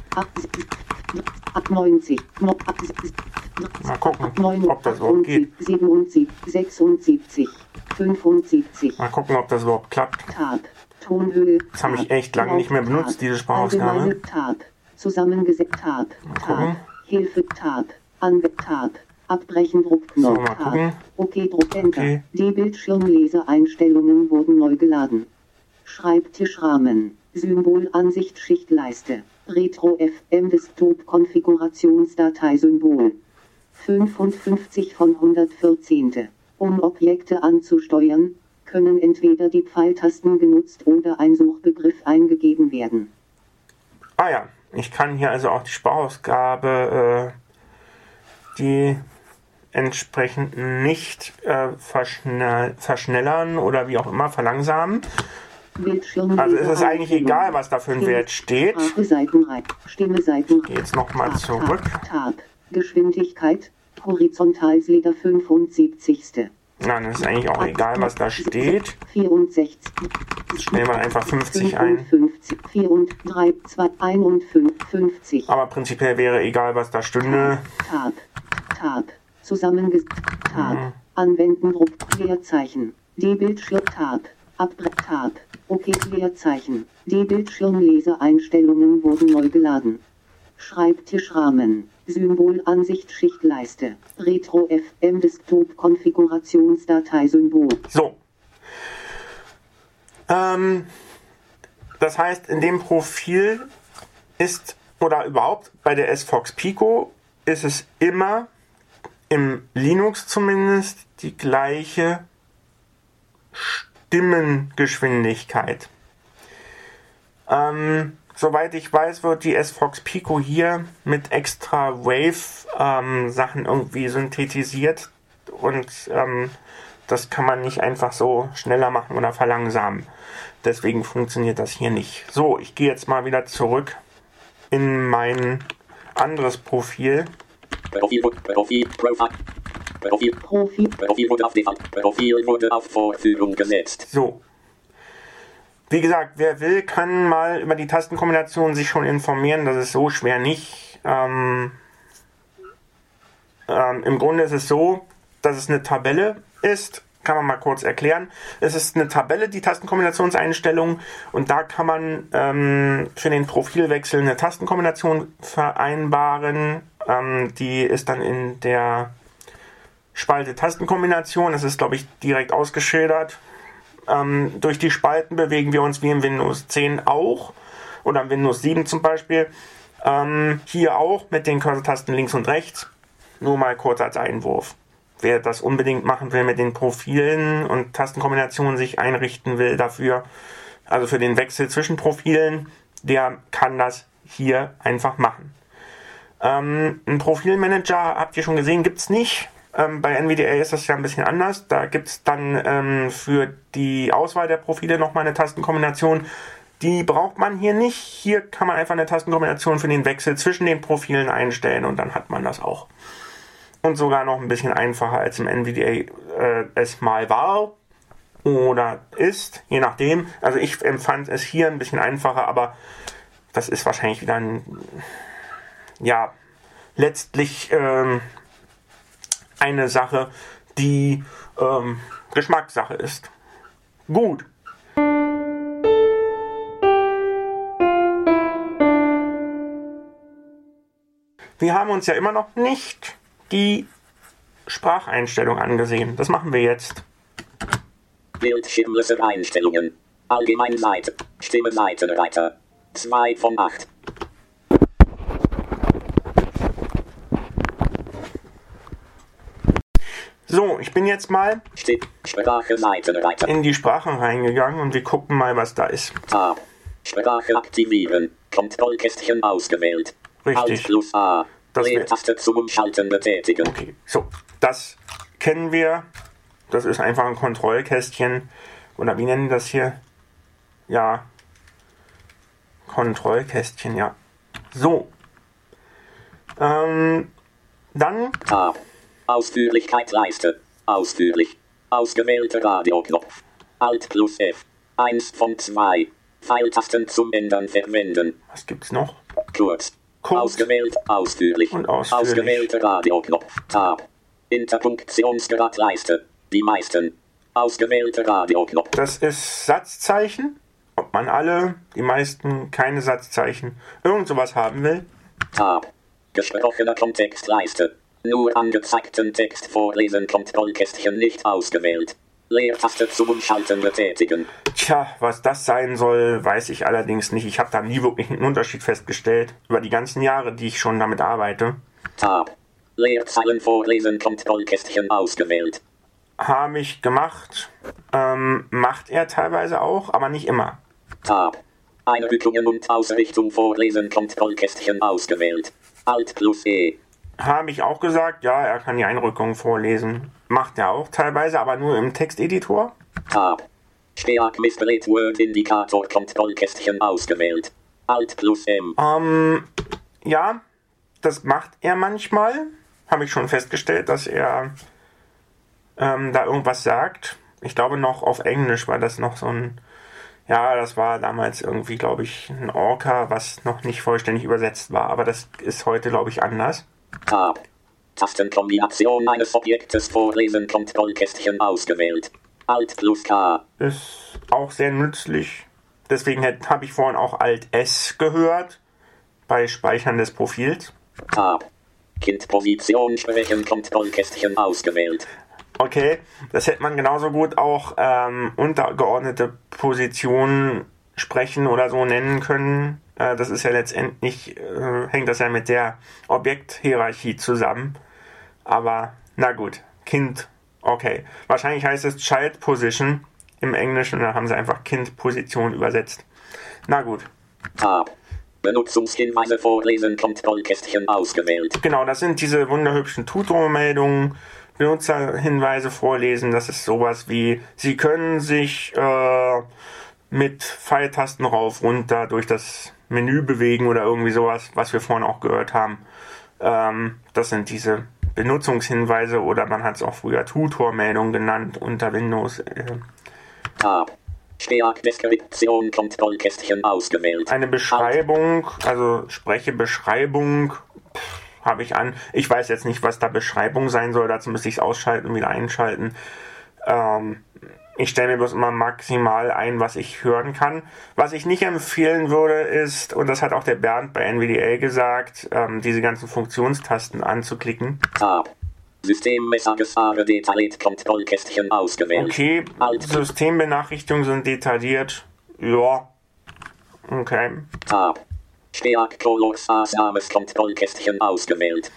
90, Mal gucken, ob das überhaupt geht. 77, 76, 75, Mal gucken, ob das überhaupt klappt. Tab, Tonhöhe. Das habe ich echt lange nicht mehr benutzt, diese Sprachausgabe. Tab, zusammengesetzt Tab. Tab, Hilfe Tab, Anwe Tab, Abbrechen Druckknopf So, mal Tab, gucken. OK Druck Enter. Okay. Die Bildschirmleser-Einstellungen wurden neu geladen. Schreibtischrahmen, Symbolansicht Schichtleiste, Retro FM Desktop Konfigurationsdateisymbol. 55 von 114. Um Objekte anzusteuern, können entweder die Pfeiltasten genutzt oder ein Suchbegriff eingegeben werden. Ah ja, ich kann hier also auch die Sprachausgabe, äh, die entsprechend nicht äh, verschnell verschnellern oder wie auch immer verlangsamen. Also ist es eigentlich egal, was da für ein Wert steht. Seitenreihe. Gehe jetzt nochmal zurück. Tab, Geschwindigkeit, Horizontalslieder 75. Nein, es ist eigentlich auch egal, was da steht. 64. Stellen wir einfach 50 ein. 55, 4 und 3, 2, 51. Aber prinzipiell wäre egal, was da stünde. Tab, Tab, zusammengesetzt, Tab, Mhm. Anwenden, Druck, Leerzeichen, die Bildschirm, Tab, Abbre, Tab, OK, Leerzeichen, die Bildschirmleser-Einstellungen wurden neu geladen. Schreibtischrahmen, Symbolansicht, Schichtleiste, Retro FM Desktop Konfigurationsdateisymbol. So. Ähm, das heißt, in dem Profil ist, oder überhaupt bei der S-Fox Pico, ist es immer im Linux zumindest die gleiche Stimmengeschwindigkeit. Ähm, soweit ich weiß, wird die S-Fox Pico hier mit extra Wave-Sachen irgendwie synthetisiert und ähm, das kann man nicht einfach so schneller machen oder verlangsamen. Deswegen funktioniert das hier nicht. So, ich gehe jetzt mal wieder zurück in mein anderes Profil. Profil, Profil, Profil, Profil, Profi, Profil wurde auf Default. Profil wurde auf Vorführung gesetzt. So. Wie gesagt, wer will, kann mal über die Tastenkombination sich schon informieren. Das ist so schwer nicht. Ähm, ähm, Im Grunde ist es so, dass es eine Tabelle ist. Kann man mal kurz erklären. Es ist eine Tabelle, die Tastenkombinationseinstellungen. Und da kann man ähm, für den Profilwechsel eine Tastenkombination vereinbaren. Ähm, die ist dann in der Spalte Tastenkombination. Das ist, glaube ich, direkt ausgeschildert. Ähm, durch die Spalten bewegen wir uns wie in Windows 10 auch oder in Windows 7 zum Beispiel. Ähm, hier auch mit den Cursor-Tasten links und rechts. Nur mal kurz als Einwurf. Wer das unbedingt machen will mit den Profilen und Tastenkombinationen sich einrichten will dafür, also für den Wechsel zwischen Profilen, der kann das hier einfach machen. Ähm, ein Profilmanager, habt ihr schon gesehen, gibt's nicht. Ähm, bei NVDA ist das ja ein bisschen anders. Da gibt's dann ähm, für die Auswahl der Profile nochmal eine Tastenkombination. Die braucht man hier nicht. Hier kann man einfach eine Tastenkombination für den Wechsel zwischen den Profilen einstellen und dann hat man das auch. Und sogar noch ein bisschen einfacher als im NVDA äh, es mal war oder ist, je nachdem. Also ich empfand es hier ein bisschen einfacher, aber das ist wahrscheinlich wieder ein, ja, letztlich ähm, eine Sache, die ähm, Geschmackssache ist. Gut. Wir haben uns ja immer noch nicht die Spracheinstellung angesehen. Das machen wir jetzt. Bildschirmlöser Einstellungen. Allgemeinseite. Stimme Seitenreiter. 2 von 8. So, ich bin jetzt mal in die Sprachen reingegangen und wir gucken mal, was da ist. Tab. Sprache aktivieren. Kontrollkästchen ausgewählt. Richtig. Alt A. Das Leertaste zum Umschalten betätigen. Okay, so, das kennen wir. Das ist einfach ein Kontrollkästchen. Oder wie nennen die das hier? Ja. Kontrollkästchen, ja. So. Ähm, dann, Tab. Ausführlichkeit Leiste. Ausführlich. Ausgewählter Radioknopf. Alt plus F. 1 von 2. Pfeiltasten zum Ändern verwenden. was gibt's noch? Kurz. Kurz. Ausgewählt. Ausführlich. Und ausführlich. Ausgewählter Radioknopf. Tab. Interpunktionsgrad Leiste. Die meisten. Ausgewählter Radioknopf. Das ist Satzzeichen. Ob man alle, die meisten, keine Satzzeichen, irgend sowas haben will. Tab. Gesprochener Kontextleiste. Nur angezeigten Text vorlesen. Kontrollkästchen nicht ausgewählt. Leertaste zum Umschalten betätigen. Tja, was das sein soll, weiß ich allerdings nicht. Ich habe da nie wirklich einen Unterschied festgestellt. Über die ganzen Jahre, die ich schon damit arbeite. Tab. Leerzeilen vorlesen. Kontrollkästchen ausgewählt. Habe ich gemacht. Ähm, macht er teilweise auch, aber nicht immer. Tab. Einrückungen und Ausrichtung vorlesen. Kontrollkästchen ausgewählt. Alt plus E. Habe ich auch gesagt, ja, er kann die Einrückung vorlesen. Macht er auch teilweise, aber nur im Texteditor. Tab. Steag Missbrät Word Indikator Kontrollkästchen ausgewählt. Alt plus M. Ähm, ja, das macht er manchmal. Habe ich schon festgestellt, dass er ähm, da irgendwas sagt. Ich glaube noch auf Englisch war das noch so ein. Ja, das war damals irgendwie, glaube ich, ein Orca, was noch nicht vollständig übersetzt war. Aber das ist heute, glaube ich, anders. Tab. Tastenkombination eines Objektes vorlesen. Kontrollkästchen ausgewählt. Alt plus K. Ist auch sehr nützlich. Deswegen habe ich vorhin auch Alt S gehört bei Speichern des Profils. Tab. Kindposition sprechen. Kontrollkästchen ausgewählt. Okay, das hätte man genauso gut auch ähm, untergeordnete Positionen sprechen oder so nennen können. Äh, das ist ja letztendlich, äh, hängt das ja mit der Objekthierarchie zusammen. Aber na gut, Kind, okay. Wahrscheinlich heißt es Child Position im Englischen und dann haben sie einfach Kind Position übersetzt. Na gut, Tab. Benutzungshinweise vorlesen. Kontrollkästchen ausgewählt. Genau, das sind diese wunderhübschen Tutor-Meldungen, Benutzerhinweise vorlesen. Das ist sowas wie, Sie können sich äh, mit Pfeiltasten rauf, runter durch das Menü bewegen oder irgendwie sowas, was wir vorhin auch gehört haben. Ähm, das sind diese Benutzungshinweise oder man hat es auch früher Tutor-Meldungen genannt unter Windows. Äh. Steag Deskription. Kontrollkästchen ausgewählt. eine Beschreibung, also spreche Beschreibung, habe ich an. Ich weiß jetzt nicht, was da Beschreibung sein soll, dazu müsste ich es ausschalten und wieder einschalten. Ähm, ich stelle mir bloß immer maximal ein, was ich hören kann. Was ich nicht empfehlen würde, ist, und das hat auch der Bernd bei NVDA gesagt, ähm, diese ganzen Funktionstasten anzuklicken. Tab. Systemmessagesare detailliert Kontrollkästchen ausgewählt. Okay, Systembenachrichtigungen sind detailliert. Ja. Okay. Tab. Steag Colors Asames Kontrollkästchen ausgewählt.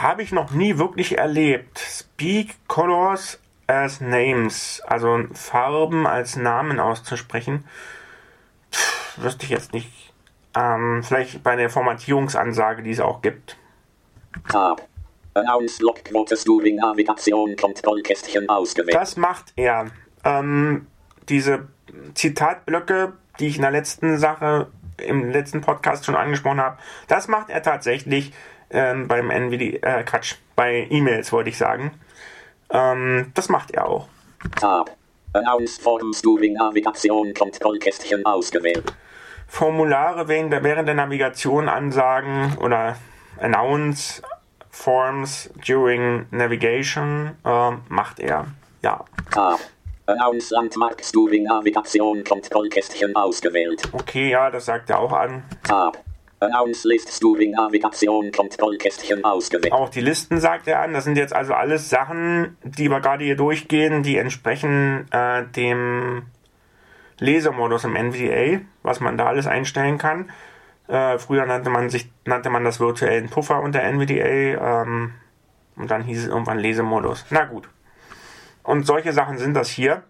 Habe ich noch nie wirklich erlebt. Speak Colors as Names, also Farben als Namen auszusprechen. Pff, wüsste ich jetzt nicht. Ähm, vielleicht bei der Formatierungsansage, die es auch gibt. Tab. Announce Logquote Stubing Navigation Kontrollkästchen ausgewählt. Das macht er. Ähm, diese Zitatblöcke, die ich in der letzten Sache, im letzten Podcast schon angesprochen habe, das macht er tatsächlich ähm, beim NVD, äh, Quatsch, bei E-Mails wollte ich sagen. Ähm, das macht er auch. Tab. Announce Forum Stubing Navigation Kontrollkästchen ausgewählt. Formulare während der, während der Navigation ansagen oder announce forms during navigation äh, macht er. Ja. Tab. Announce Landmark Stubing Navigation Kontrollkästchen ausgewählt. Okay, ja, das sagt er auch an. Tab. Auch die Listen sagt er an. Das sind jetzt also alles Sachen, die wir gerade hier durchgehen, die entsprechen äh, dem Lesemodus im NVDA, was man da alles einstellen kann. Äh, früher nannte man sich nannte man das virtuellen Puffer unter NVDA ähm, und dann hieß es irgendwann Lesemodus. Na gut. Und solche Sachen sind das hier,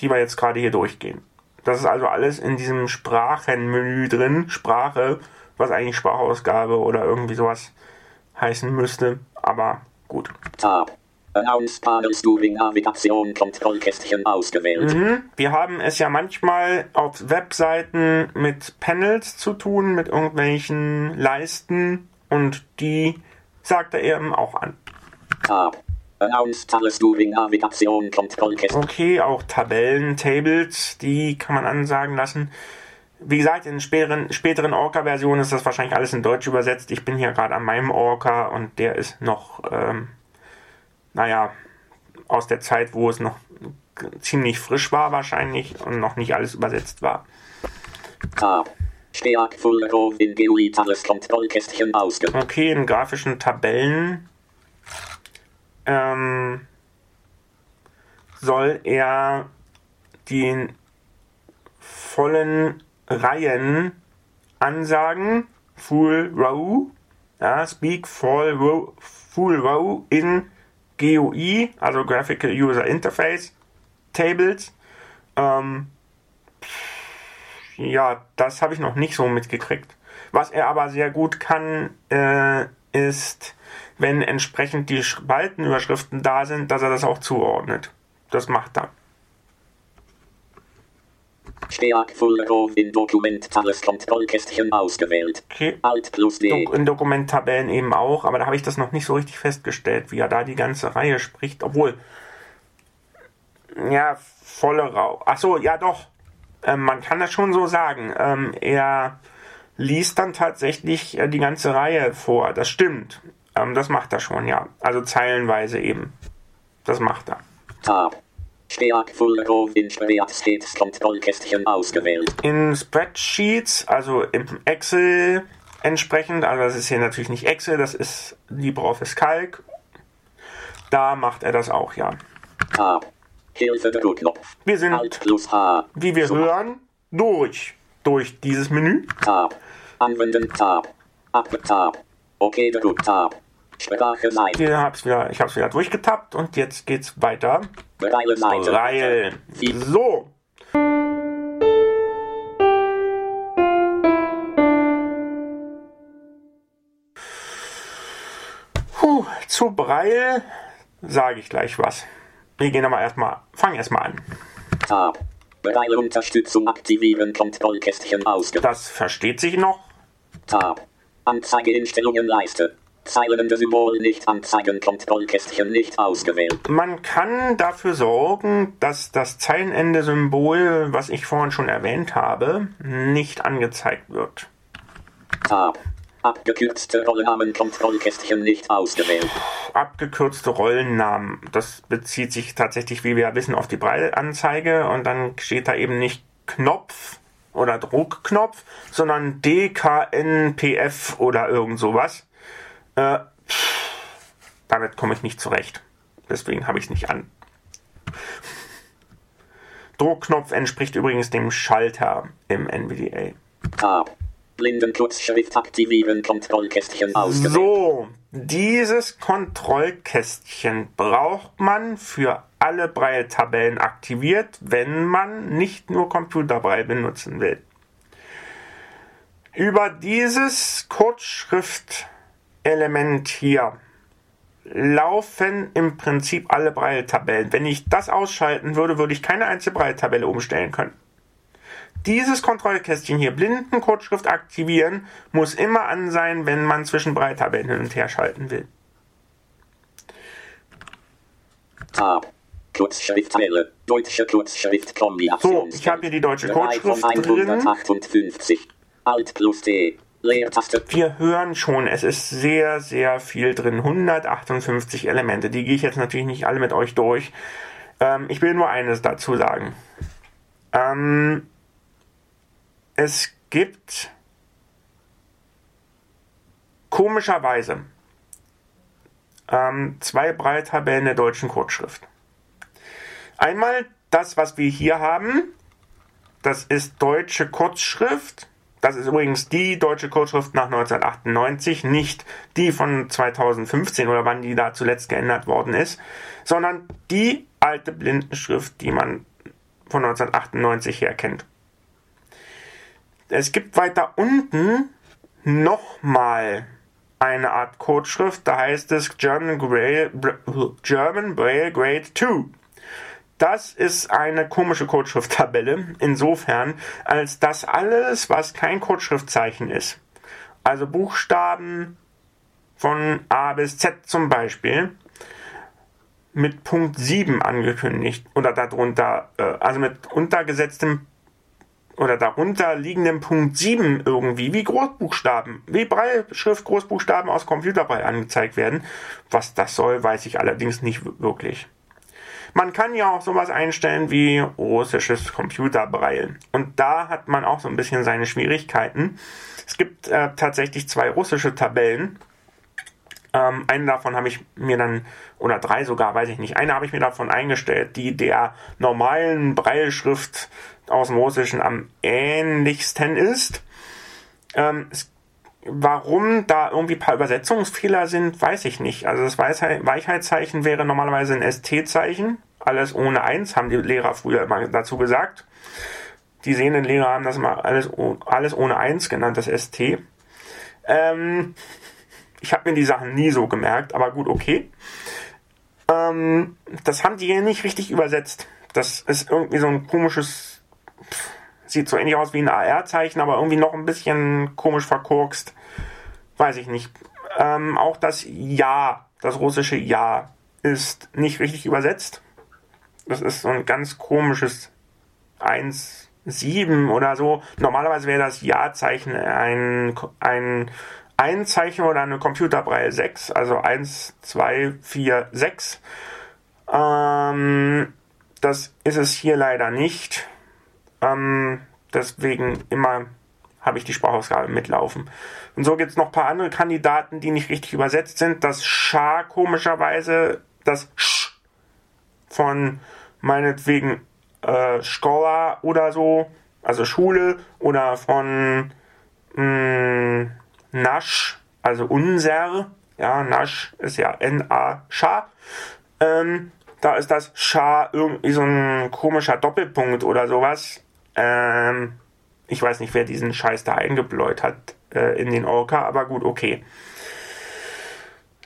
die wir jetzt gerade hier durchgehen. Das ist also alles in diesem Sprachenmenü drin. Sprache, was eigentlich Sprachausgabe oder irgendwie sowas heißen müsste. Aber gut. Tab. Announce Stubing Navigation Kontrollkästchen ausgewählt. Mhm. Wir haben es ja manchmal auf Webseiten mit Panels zu tun, mit irgendwelchen Leisten und die sagt er eben auch an. Tab. Okay, auch Tabellen, Tables, die kann man ansagen lassen. Wie gesagt, in späteren, späteren Orca-Versionen ist das wahrscheinlich alles in Deutsch übersetzt. Ich bin hier gerade an meinem Orca und der ist noch, ähm, naja, aus der Zeit, wo es noch ziemlich frisch war wahrscheinlich und noch nicht alles übersetzt war. Tab. Ausgewählt. Okay, in grafischen Tabellen ähm, soll er die vollen Reihen ansagen. Full Row. Ja, speak full row, full row in GUI, also Graphical User Interface Tables. Ähm, ja, das habe ich noch nicht so mitgekriegt. Was er aber sehr gut kann, äh, ist, wenn entsprechend die Spaltenüberschriften da sind, dass er das auch zuordnet. Das macht er. Steag Full Row in Dokument Tables Kontrollkästchen ausgewählt. Okay. Alt plus D. In Dokumenttabellen eben auch, aber da habe ich das noch nicht so richtig festgestellt, wie er da die ganze Reihe spricht. Obwohl, ja, volle Rau. Achso, ja doch. Ähm, man kann das schon so sagen. Ähm, er liest dann tatsächlich äh, die ganze Reihe vor. Das stimmt. Ähm, das macht er schon, ja. Also zeilenweise eben. Das macht er. Tab. Full Row in Spreadsheets Kontrollkästchen ausgewählt. In Spreadsheets, also im Excel entsprechend, also das ist hier natürlich nicht Excel, das ist LibreOffice Calc. Da macht er das auch, ja. Tab. Hilfe Druckknopf. Wir sind, Alt plus H. wie wir hören, durch. Durch dieses Menü. Tab. Anwenden Tab. Ab Tab. Okay, Druck Tab. Hier hab's wieder, ich habe es wieder durchgetappt und jetzt geht's weiter. Reihe. So. Puh, zu Breil sage ich gleich was. Wir gehen aber erstmal, fangen erstmal an. Tab. Breile Unterstützung aktivieren Kontrollkästchen ausgewählt. Das versteht sich noch. Tab. Anzeigeinstellungen Leiste. Zeilenende Symbol nicht anzeigen Kontrollkästchen nicht ausgewählt. Man kann dafür sorgen, dass das Zeilenende-Symbol, was ich vorhin schon erwähnt habe, nicht angezeigt wird. Tab. Abgekürzte Rollennamen Kontrollkästchen nicht ausgewählt. abgekürzte Rollennamen. Das bezieht sich tatsächlich, wie wir ja wissen, auf die Breitanzeige und dann steht da eben nicht Knopf oder Druckknopf, sondern DKNPF oder irgend sowas. Äh, damit komme ich nicht zurecht. Deswegen habe ich es nicht an. Druckknopf entspricht übrigens dem Schalter im NVDA. Tab. Blindenkurzschrift aktivieren Kontrollkästchen ausgewählt. So, dieses Kontrollkästchen braucht man für alle Braille-Tabellen aktiviert, wenn man nicht nur Computerbraille benutzen will. über dieses Kurzschriftelement hier laufen im Prinzip alle Braille-Tabellen. Wenn ich das ausschalten würde, würde ich keine einzige Braille-Tabelle umstellen können. Dieses Kontrollkästchen hier, Blindenkurzschrift aktivieren, muss immer an sein, wenn man zwischen Braille-Tabellen hin und her schalten will. Tab. Kurzschrifttabelle. Deutsche Kurzschriftkombination. So, ich habe hier die deutsche Kurzschrift drin. 158. Alt plus T. Wir hören schon, es ist sehr, sehr viel drin. 158 Elemente. Die gehe ich jetzt natürlich nicht alle mit euch durch. Ähm, ich will nur eines dazu sagen. Ähm, es gibt komischerweise ähm, zwei Breittabellen der deutschen Kurzschrift. Einmal das, was wir hier haben. Das ist deutsche Kurzschrift. Das ist übrigens die deutsche Kurzschrift nach 1998, nicht die von 2015 oder wann die da zuletzt geändert worden ist, sondern die alte Blindenschrift, die man von 1998 her kennt. Es gibt weiter unten nochmal eine Art Kurzschrift, da heißt es German Braille, German Braille Grade 2. Das ist eine komische Kurzschrifttabelle, insofern, als das alles, was kein Kurzschriftzeichen ist, also Buchstaben von A bis Z zum Beispiel, mit Punkt 7 angekündigt oder darunter, äh, also mit untergesetztem oder darunter liegendem Punkt 7 irgendwie wie Großbuchstaben, wie Breilschrift Großbuchstaben aus Computerbrei angezeigt werden. Was das soll, weiß ich allerdings nicht wirklich. Man kann ja auch sowas einstellen wie russisches Computerbreil. Und da hat man auch so ein bisschen seine Schwierigkeiten. Es gibt äh, tatsächlich zwei russische Tabellen. Ähm, eine davon habe ich mir dann, oder drei sogar, weiß ich nicht, eine habe ich mir davon eingestellt, die der normalen Breilschrift aus dem Russischen am ähnlichsten ist. Ähm, es, warum da irgendwie ein paar Übersetzungsfehler sind, weiß ich nicht. Also das Weichheitszeichen wäre normalerweise ein ST-Zeichen. Alles ohne eins, haben die Lehrer früher immer dazu gesagt. Die sehenden Lehrer haben das immer alles, alles ohne eins genannt, das ST. Ähm, ich habe mir die Sachen nie so gemerkt, aber gut, okay. Ähm, das haben die hier nicht richtig übersetzt. Das ist irgendwie so ein komisches sieht so ähnlich aus wie ein AR-Zeichen, aber irgendwie noch ein bisschen komisch verkorkst. Weiß ich nicht. Ähm, auch das Ja, das russische Ja, ist nicht richtig übersetzt. Das ist so ein ganz komisches 1,7 oder so. Normalerweise wäre das Ja-Zeichen ein, ein Ein-Zeichen oder eine Computerbreille 6, also 1, 2, 4, 6. Ähm, das ist es hier leider nicht. Ähm, deswegen immer habe ich die Sprachausgabe mitlaufen. Und so gibt es noch ein paar andere Kandidaten, die nicht richtig übersetzt sind. Das Scha komischerweise, das Sch von meinetwegen äh, Schola oder so, also Schule, oder von mh, hm, Nasch, also unser, ja, Nasch ist ja N-A-Scha. Ähm, da ist das Scha irgendwie so ein komischer Doppelpunkt oder sowas. Ähm, ich weiß nicht, wer diesen Scheiß da eingebläut hat äh, in den Orca, aber gut, okay.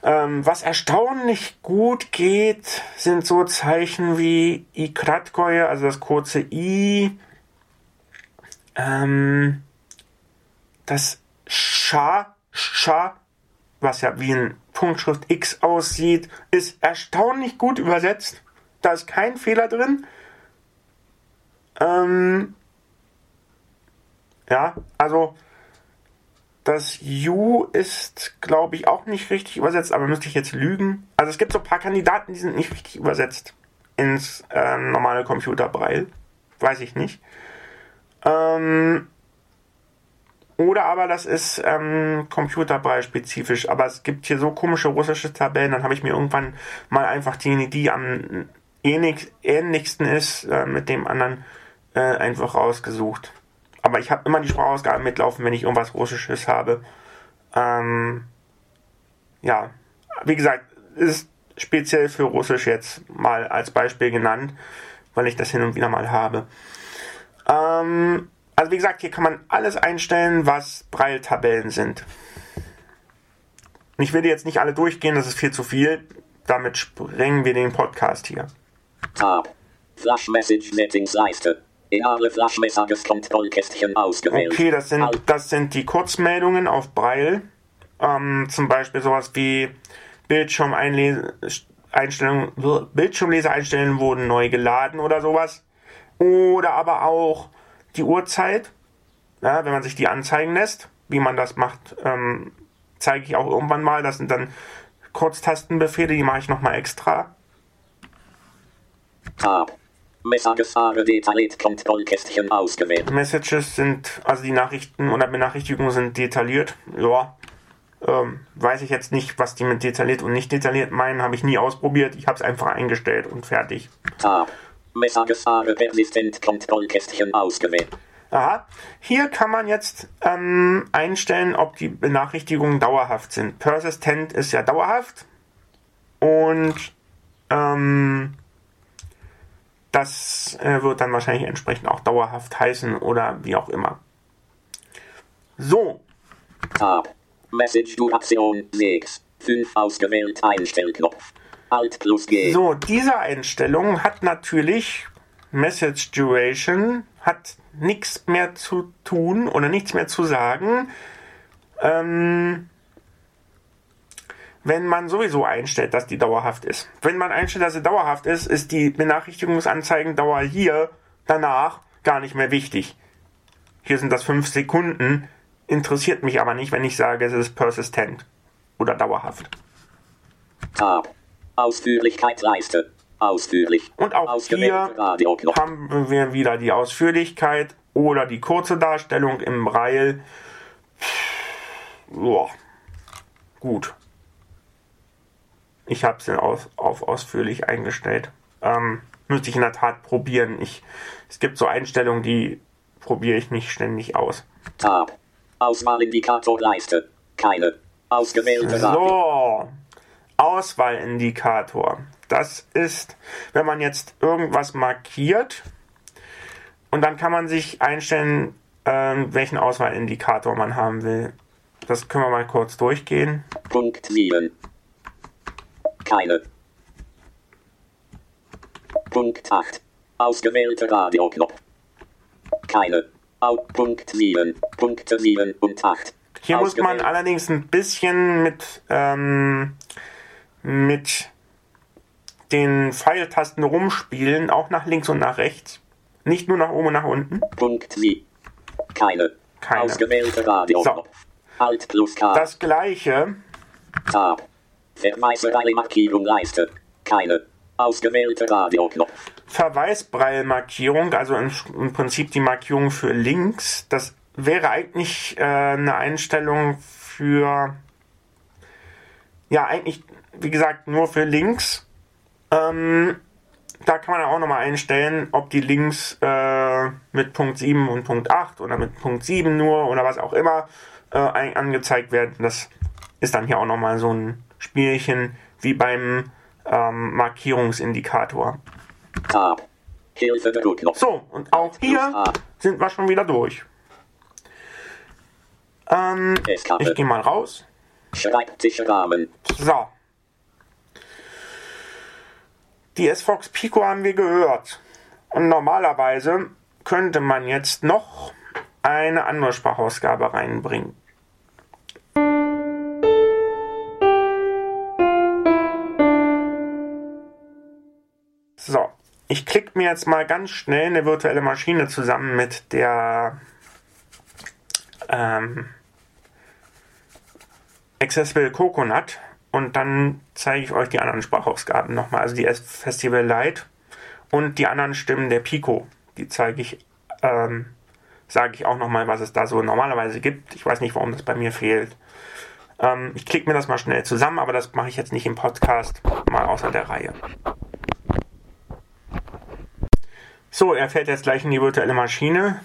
Ähm, was erstaunlich gut geht, sind so Zeichen wie I Kratkoje, also das kurze I, ähm, das Scha, Scha, was ja wie ein Punktschrift X aussieht, ist erstaunlich gut übersetzt. Da ist kein Fehler drin. Ähm, ja, also das You ist, glaube ich, auch nicht richtig übersetzt, aber müsste ich jetzt lügen. Also es gibt so ein paar Kandidaten, die sind nicht richtig übersetzt ins äh, normale Computerbreil. Weiß ich nicht. Ähm, oder aber das ist ähm, Computerbrei-spezifisch. Aber es gibt hier so komische russische Tabellen, dann habe ich mir irgendwann mal einfach die, die am ähnlichsten ist, äh, mit dem anderen äh, einfach rausgesucht. Aber ich habe immer die Sprachausgabe mitlaufen, wenn ich irgendwas Russisches habe. Ähm, ja, wie gesagt, ist speziell für Russisch jetzt mal als Beispiel genannt, weil ich das hin und wieder mal habe. Ähm, Also wie gesagt, hier kann man alles einstellen, was Braille-Tabellen sind. Ich die jetzt nicht alle durchgehen, das ist viel zu viel. Damit sprengen wir den Podcast hier. Tab. Flash Message Settings Leiste. Okay, das sind, Alt. das sind die Kurzmeldungen auf Braille. Ähm, zum Beispiel sowas wie Bildschirmeinstellungen, Bildschirmleseeinstellungen wurden neu geladen oder sowas. Oder aber auch die Uhrzeit, ja, wenn man sich die anzeigen lässt. Wie man das macht, ähm, zeige ich auch irgendwann mal. Das sind dann Kurztastenbefehle, die mache ich nochmal extra. Tab. Messages Are detailliert Kontrollkästchen ausgewählt. Messages sind, also die Nachrichten oder Benachrichtigungen sind detailliert. Ja, ähm, weiß ich jetzt nicht, was die mit detailliert und nicht detailliert meinen, habe ich nie ausprobiert. Ich habe es einfach eingestellt und fertig. Tab. Messages Are persistent Kontrollkästchen ausgewählt. Aha, hier kann man jetzt ähm, einstellen, ob die Benachrichtigungen dauerhaft sind. Persistent ist ja dauerhaft und ähm, das äh, wird dann wahrscheinlich entsprechend auch dauerhaft heißen oder wie auch immer. So, Tab. Message Duration 6. 5 ausgewählt Einstellknopf. Alt plus G. So, diese Einstellung hat natürlich Message Duration, hat nichts mehr zu tun oder nichts mehr zu sagen, ähm, wenn man sowieso einstellt, dass die dauerhaft ist. Wenn man einstellt, dass sie dauerhaft ist, ist die Benachrichtigungsanzeigendauer hier danach gar nicht mehr wichtig. Hier sind das 5 Sekunden, interessiert mich aber nicht, wenn ich sage, es ist persistent oder dauerhaft. Tab. Ausführlichkeitsleiste. Ausführlich. Und auch hier haben wir wieder die Ausführlichkeit oder die kurze Darstellung im Braille. Joa. Gut. Ich habe es auf, auf ausführlich eingestellt. Ähm, müsste ich in der Tat probieren. Ich, es gibt so Einstellungen, die probiere ich nicht ständig aus. Tab. Auswahlindikatorleiste. Keine. Ausgewählte. So, Auswahlindikator. Das ist, wenn man jetzt irgendwas markiert und dann kann man sich einstellen, ähm, welchen Auswahlindikator man haben will. Das können wir mal kurz durchgehen. Punkt 7. Keine. Punkt 8. Ausgewählte Radioknopf. Keine. Au Punkt 7. Punkte 7 und 8. Hier muss man allerdings ein bisschen mit, ähm, mit den Pfeiltasten rumspielen, auch nach links und nach rechts. Nicht nur nach oben und nach unten. Punkt 7. Keine. Keine. Ausgewählte Radioknopf. Alt plus K. Das gleiche Tab. Verweisreihe Markierung Leiste. Keine. Ausgewählte Radioknopf. Verweisbreilmarkierung, also im, im Prinzip die Markierung für links, das wäre eigentlich äh, eine Einstellung für, ja, eigentlich, wie gesagt, nur für links. Ähm, da kann man auch nochmal einstellen, ob die Links äh, mit Punkt 7 und Punkt 8 oder mit Punkt 7 nur oder was auch immer äh, angezeigt werden. Das ist dann hier auch nochmal so ein Spielchen wie beim ähm, Markierungsindikator. Tab. Hilfe Druckknopf. So, und auch hier sind wir schon wieder durch. Ähm, ich gehe mal raus. Schreibtischrahmen. So. Die S-Fox Pico haben wir gehört. Und normalerweise könnte man jetzt noch eine andere Sprachausgabe reinbringen. Ich klicke mir jetzt mal ganz schnell eine virtuelle Maschine zusammen mit der ähm, Accessible Coconut und dann zeige ich euch die anderen Sprachausgaben nochmal, also die Festival Lite und die anderen Stimmen der Pico. Die zeige ich, ähm, sage ich auch nochmal, was es da so normalerweise gibt. Ich weiß nicht, warum das bei mir fehlt. Ähm, ich klicke mir das mal schnell zusammen, aber das mache ich jetzt nicht im Podcast, mal außer der Reihe. So, er fährt jetzt gleich in die virtuelle Maschine.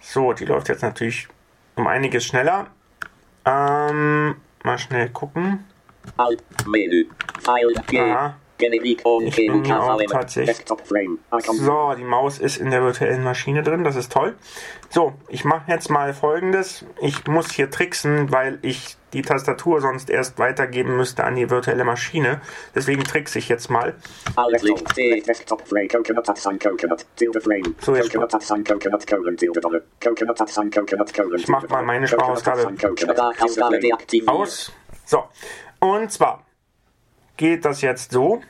So, die läuft jetzt natürlich um einiges schneller. Ähm, mal schnell gucken. Alt, Menü, File, G, Ich bin auch KVM, tatsächlich- Icon, So, die Maus ist in der virtuellen Maschine drin, das ist toll. So, ich mache jetzt mal folgendes. Ich muss hier tricksen, weil ich die Tastatur sonst erst weitergeben müsste an die virtuelle Maschine. Deswegen trickse ich jetzt mal. So, jetzt Ich mach mal meine Sprachausgabe. Aus. So, und zwar geht das jetzt so.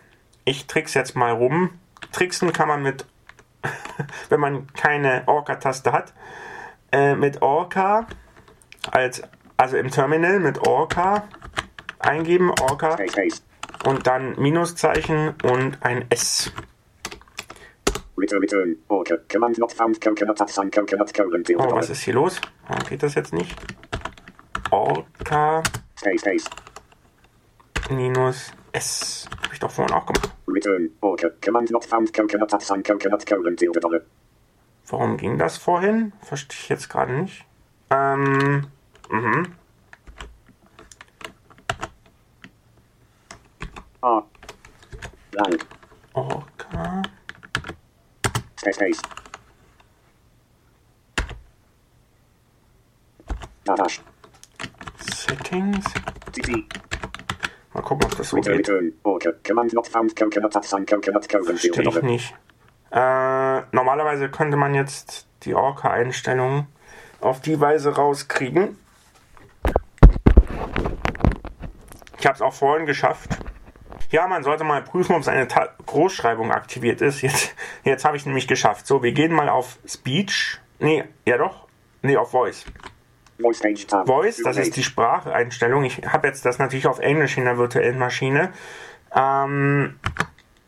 Ich trickse jetzt mal rum. Tricksen kann man mit, wenn man keine Orca-Taste hat, äh, mit Orca, als, also im Terminal mit Orca eingeben, Orca und dann Minuszeichen und ein S. Return, Return, Orca, Command not found, Coconut at Sign Coconut, Colon, Oh, was ist hier los? Warum geht das jetzt nicht? Orca Space, Space, minus S. Habe ich doch vorhin auch gemacht. Return, Orca, Command not found, Coconut at Sign Coconut, Colon, Tilde Dollar, Warum ging das vorhin? Verstehe ich jetzt gerade nicht. Ähm, mhm. A, Blank, Orca. Space, Space, Dash, Settings. TT, Mal gucken, ob das so geht. Verstehe ich nicht. Äh, normalerweise könnte man jetzt die Orca-Einstellungen auf die Weise rauskriegen. Ich habe es auch vorhin geschafft. Ja, man sollte mal prüfen, ob seine Ta Großschreibung aktiviert ist. Jetzt, jetzt habe ich nämlich geschafft. So, wir gehen mal auf Speech. Nee, ja doch. Nee, auf Voice. Voice das ist die Spracheinstellung. Ich habe jetzt das natürlich auf Englisch in der virtuellen Maschine. Ähm,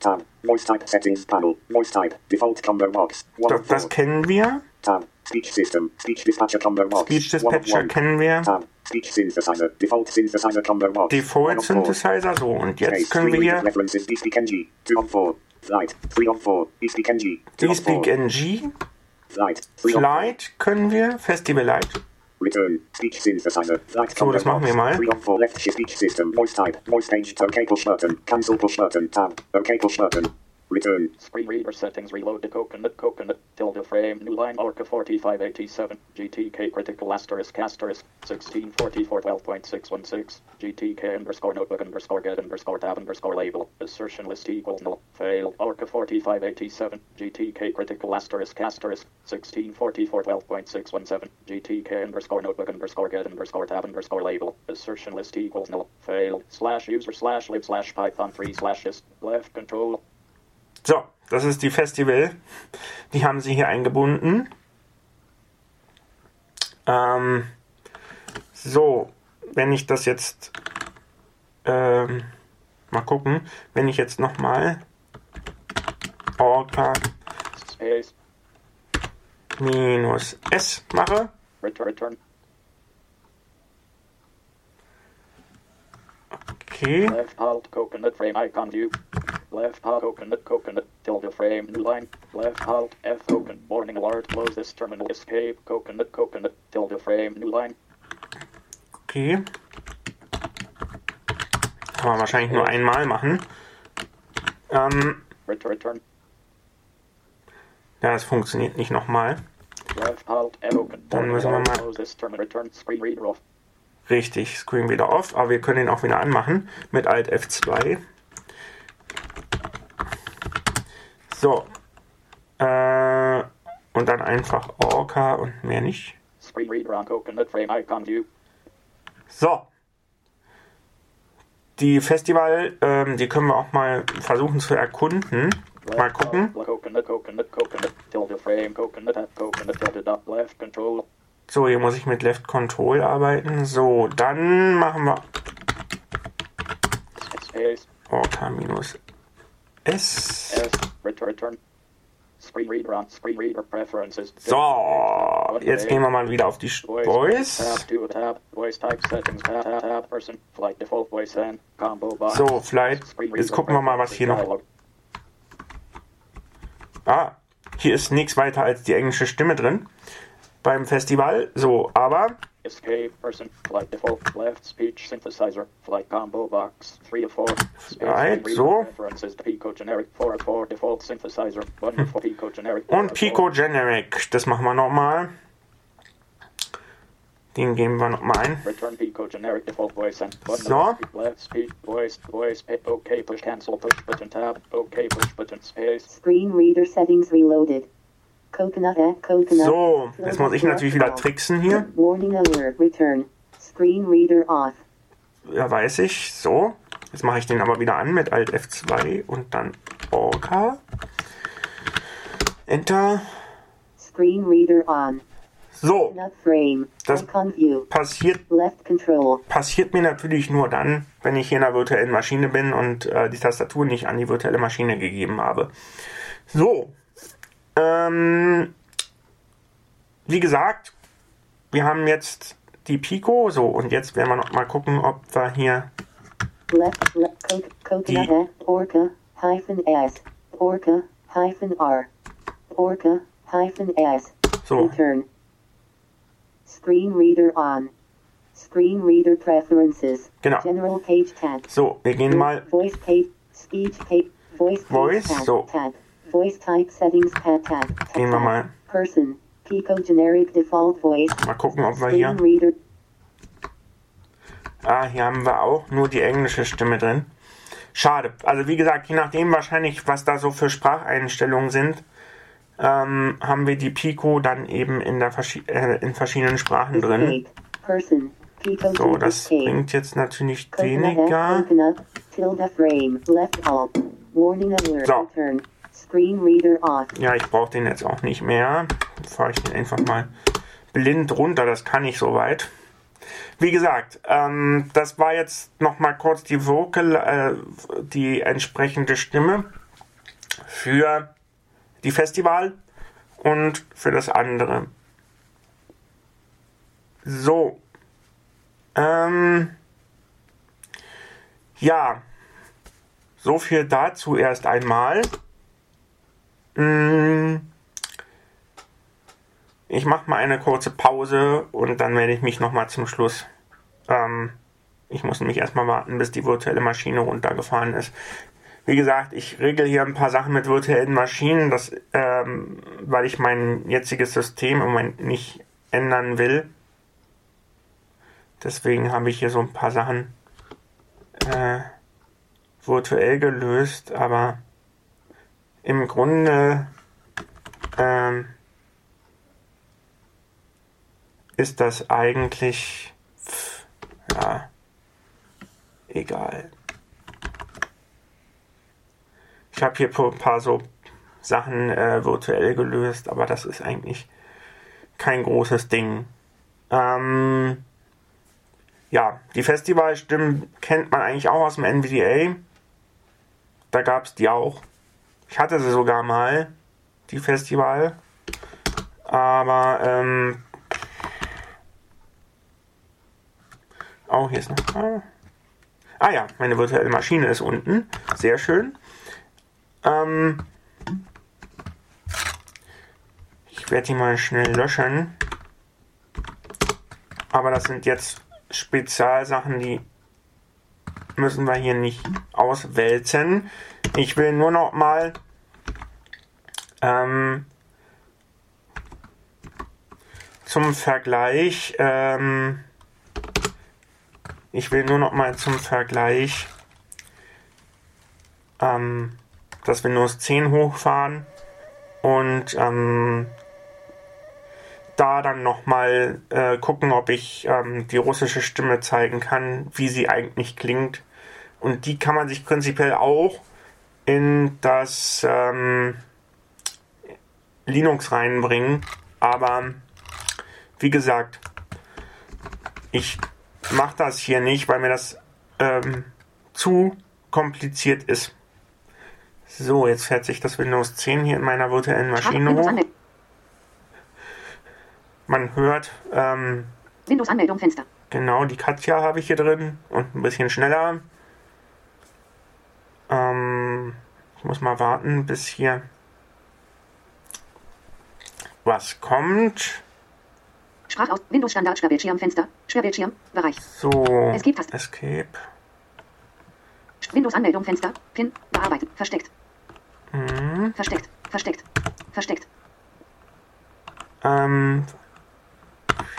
Tab, Voice Type Settings Panel, Voice Type, Default Combo Box, das, das kennen wir. Tab, Speech System, Speech Dispatcher Combo Box, Speech Dispatcher kennen wir. Tab, Speech Synthesizer, Default Synthesizer Combo Box, Default. Synthesizer, so. Und jetzt können wir hier References, DSpeak NG, 2 on 4. Flight, 3 on 4. DSpeak NG, 2 on 4. DSpeak NG. Flight, 3 on 4. Flight können wir. Festival Light. Return, Speech Synthesizer, Flight So, das machen wir mal. 3 on 4 Left. Shift Speech System, Voice Type, Voice Page, OK Push Button, Cancel Push Button, Tab, OK Push Button. Return, Screen reader settings reload to coconut coconut tilde frame new line orca 4587 GTK critical asterisk asterisk 1644 12.616 GTK underscore notebook underscore get underscore tab underscore label assertion list equals null fail orca 4587 GTK critical asterisk asterisk 1644 12.617 GTK underscore notebook underscore get underscore tab underscore label assertion list equals null fail slash user slash lib slash python 3 slash is left control So, das ist die Festival. Die haben sie hier eingebunden. Ähm, so, wenn ich das jetzt ähm, mal gucken, wenn ich jetzt nochmal Orca minus S mache, return return okay, Left alt coconut coconut tilde frame new line. Left alt F token warning alert close this terminal escape coconut coconut tilde frame new line. okay. Kann man wahrscheinlich nur einmal machen. Ähm, Return return. ja, es funktioniert nicht nochmal. Left alt F token Dann müssen wir mal- close this terminal return screen reader off. Richtig, Screen wieder off, aber wir können ihn auch wieder anmachen mit Alt F2. So. Äh, und dann einfach Orca und mehr nicht. Screen reader on coconut frame icon view. So. Die Festival, ähm, die können wir auch mal versuchen zu erkunden. Mal gucken. So, hier muss ich mit Left Control arbeiten. So, dann machen wir Orca minus S. S return. Screen reader on screen reader preferences. So, jetzt gehen wir mal wieder auf die Voice. Flight. So. Screen Jetzt gucken wir mal, was hier noch. Ah, hier ist nichts weiter als die englische Stimme drin. beim Festival. So, aber Escape person. Flight default left speech synthesizer. Flight combo box. 3 of 4. Space Right, reader so. References to Pico generic. 4 of 4 default synthesizer. 1 of 4 Pico generic. und Pico Generic. Das machen wir nochmal. Den geben wir nochmal ein. Return Pico generic default voice and button. So. Left speech voice voice pa- OK push cancel push button tab OK push button space. Screen reader settings reloaded. Coconut. So, jetzt muss ich natürlich wieder tricksen hier. Ja, weiß ich. So. Jetzt mache ich den aber wieder an mit Alt F2 und dann Orca. Enter. Screen reader on. So. Das- passiert, passiert mir natürlich nur dann, wenn ich hier in einer virtuellen Maschine bin und äh, die Tastatur nicht an die virtuelle Maschine gegeben habe. So. Ähm, wie gesagt, wir haben jetzt die Pico. So, und jetzt werden wir noch mal gucken, ob wir hier Left, left co- coconut at orca hyphen s. Orca hyphen r. Orca hyphen s. so. Return. Screen reader on. Screen reader preferences. Genau. General page tab. So, wir gehen mal Voice page. Speech page. Voice page Voice, tab. so. Tab. Voice type settings tab tab. tab, Gehen wir mal. Person. Pico generic default voice. Mal gucken, ob wir hier. reader. Ah, hier haben wir auch nur die englische Stimme drin. Schade. Also wie gesagt, je nachdem wahrscheinlich, was da so für Spracheinstellungen sind, ähm, haben wir die Pico dann eben in, der verschi äh, in verschiedenen Sprachen drin. Person. So, das bringt jetzt natürlich weniger. So. Ja, ich brauche den jetzt auch nicht mehr. Fahre ich den einfach mal blind runter. Das kann ich soweit. Wie gesagt, ähm, das war jetzt noch mal kurz die Vocal, äh, die entsprechende Stimme für die Festival und für das andere. So. Ähm, ja. So viel dazu erst einmal. Mm. Ich mache mal eine kurze Pause und dann werde ich mich nochmal zum Schluss. Ähm, ich muss nämlich erstmal warten, bis die virtuelle Maschine runtergefahren ist. Wie gesagt, ich regel hier ein paar Sachen mit virtuellen Maschinen, das, ähm, weil ich mein jetziges System im Moment nicht ändern will. Deswegen habe ich hier so ein paar Sachen äh, virtuell gelöst, aber im Grunde ähm, ist das eigentlich pff, ja egal. Ich habe hier ein paar so Sachen äh, virtuell gelöst, aber das ist eigentlich kein großes Ding. Ähm, ja, die Festivalstimmen kennt man eigentlich auch aus dem NVDA. Da gab es die auch. Ich hatte sie sogar mal, die Festival. Aber, ähm, oh, hier ist noch. Ah, ah ja, meine virtuelle Maschine ist unten. Sehr schön. Ähm, ich werde die mal schnell löschen. Aber das sind jetzt Spezialsachen, die müssen wir hier nicht auswälzen. Ich will nur noch mal ähm, zum Vergleich, ähm, ich will nur noch mal zum Vergleich ähm, das Windows 10 hochfahren und ähm, da dann nochmal äh, gucken, ob ich ähm, die russische Stimme zeigen kann, wie sie eigentlich klingt. Und die kann man sich prinzipiell auch in das ähm, Linux reinbringen. Aber wie gesagt, ich mache das hier nicht, weil mir das ähm, zu kompliziert ist. So, jetzt fährt sich das Windows 10 hier in meiner virtuellen Maschine hoch. Man hört, ähm, Windows Anmeldung Fenster. genau, die Katja habe ich hier drin und ein bisschen schneller. Ähm, ich muss mal warten, bis hier was kommt. Sprachaus. Windows Standard. Sperrbildschirm. Fenster. Sperrbildschirm. Bereich. So. Escape-Taste. Escape. Windows Anmeldung. Fenster. Pin. Bearbeiten. Versteckt. Mhm. Versteckt. Versteckt. Versteckt. Ähm,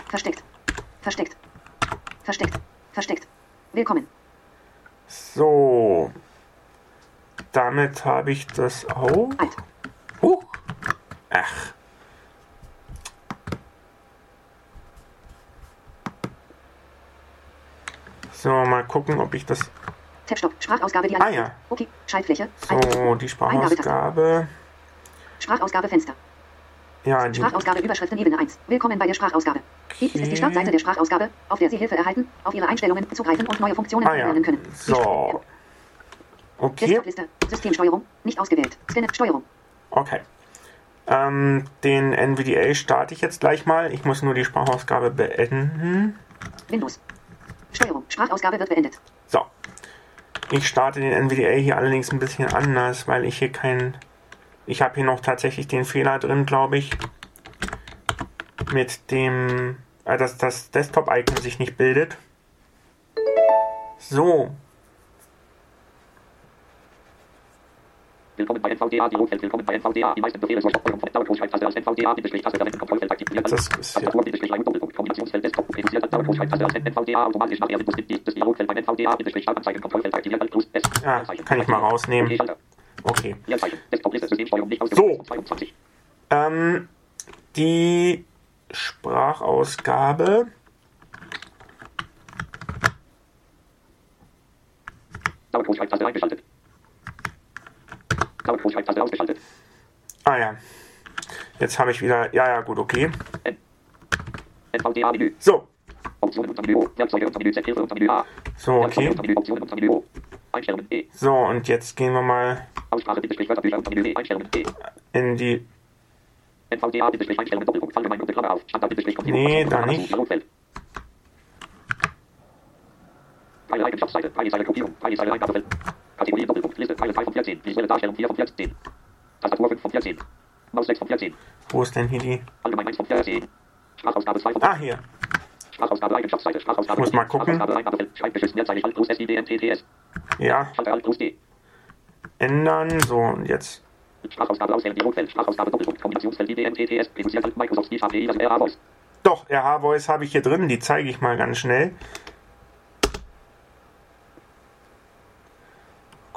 Versteckt. Versteckt. Versteckt. Versteckt. Willkommen. so. Damit habe ich das auch. Alt. Huch. Ach. So, mal gucken, ob ich das. Tab-Stopp. Sprachausgabe. Ah ja. Okay. Schaltfläche. Alt. So, die Sprachausgabe. Sprachausgabe. Fenster. Ja, die. Sprachausgabe Überschriften Ebene 1. Willkommen bei der Sprachausgabe. Dies ist die Startseite der Sprachausgabe, auf der Sie Hilfe erhalten, auf Ihre Einstellungen zugreifen und neue Funktionen Ah ja. erlernen können. So. Okay. Desktop-Liste. Systemsteuerung. Nicht ausgewählt. Scanne. Steuerung. Okay. Ähm, den NVDA starte ich jetzt gleich mal. Ich muss nur die Sprachausgabe beenden. Windows. Steuerung. Sprachausgabe wird beendet. So. Ich starte den NVDA hier allerdings ein bisschen anders, weil ich hier kein. Ich habe hier noch tatsächlich den Fehler drin, glaube ich. Mit dem. Äh, dass das Desktop-Icon sich nicht bildet. So. Willkommen bei NVDA, die Rotfeld. Willkommen bei NVDA. Die meisten Befehle zur Steuerung von Dauergroßschreibtaste als NVDA, Bindestrich-Taste verwenden, Kontrollfeld aktivieren. Das ist ja. Tastatur, Bindestrich, Leim, Doppelpunkt, Kombinationsfeld, Desktop, reduzierte Dauergroßschreibtaste als NVDA, automatisch nach Windows gibt das Rotfeld beim NVDA, Bindestrich, Startanzeigen, Kontrollfeld aktivieren, Alt plus S. Leerzeichen. kann ich mal rausnehmen. Okay, So. ausgewählt. 22. Ähm, die Sprachausgabe. Dauergroßschreibtaste eingeschaltet. Dauergroßschreibtaste ausgeschaltet. Ah ja. Jetzt habe ich wieder. Ja, ja, gut, okay. NVDA-Menü. So. Optionen unter Menü O. Werkzeuge unter Menü Z. Hilfe unter Menü A. So, okay. unter Menü Optionen unter Menü O. Einstellungen E. So, und jetzt gehen wir mal Aussprache Bindestrich Wörterbücher unter Menü E. Einstellungen E. in die. NVDA Bindestrich Einstellungen Doppelpunkt Allgemeingruppe Klammer auf. Standard Bindestrich Komplettierung. Nee, Klammer da nicht. Dialogfeld. Teile Eigenschaftsseite. Teile Seite Gruppierung. Teile Seite Eingabefeld. Kategorie Doppelpunkt Liste. Teile 2 von 14. Visuelle Darstellung 4 von 14. Tastatur 5 von 14. Maus 6 von 14. Wo ist denn hier die. Allgemein 1 von 14. Sprachausgabe 2 von Ah, hier. Sprachausgabe Eigenschaftsseite. Sprachausgabe. Muss mal gucken. Schreibgeschütz Mehrzeichen Alt plus SIDNTTS. Ja, Schalter Alt plus D. ändern. So, und jetzt. Sprachausgabe auswählen. Dialogfeld. Sprachausgabe Doppelpunkt. Kombinationsfeld IDNTTS. Reduziert Alt Microsoft API. Das RA Voice. Doch, RH-Voice habe ich hier drin. Die zeige ich mal ganz schnell.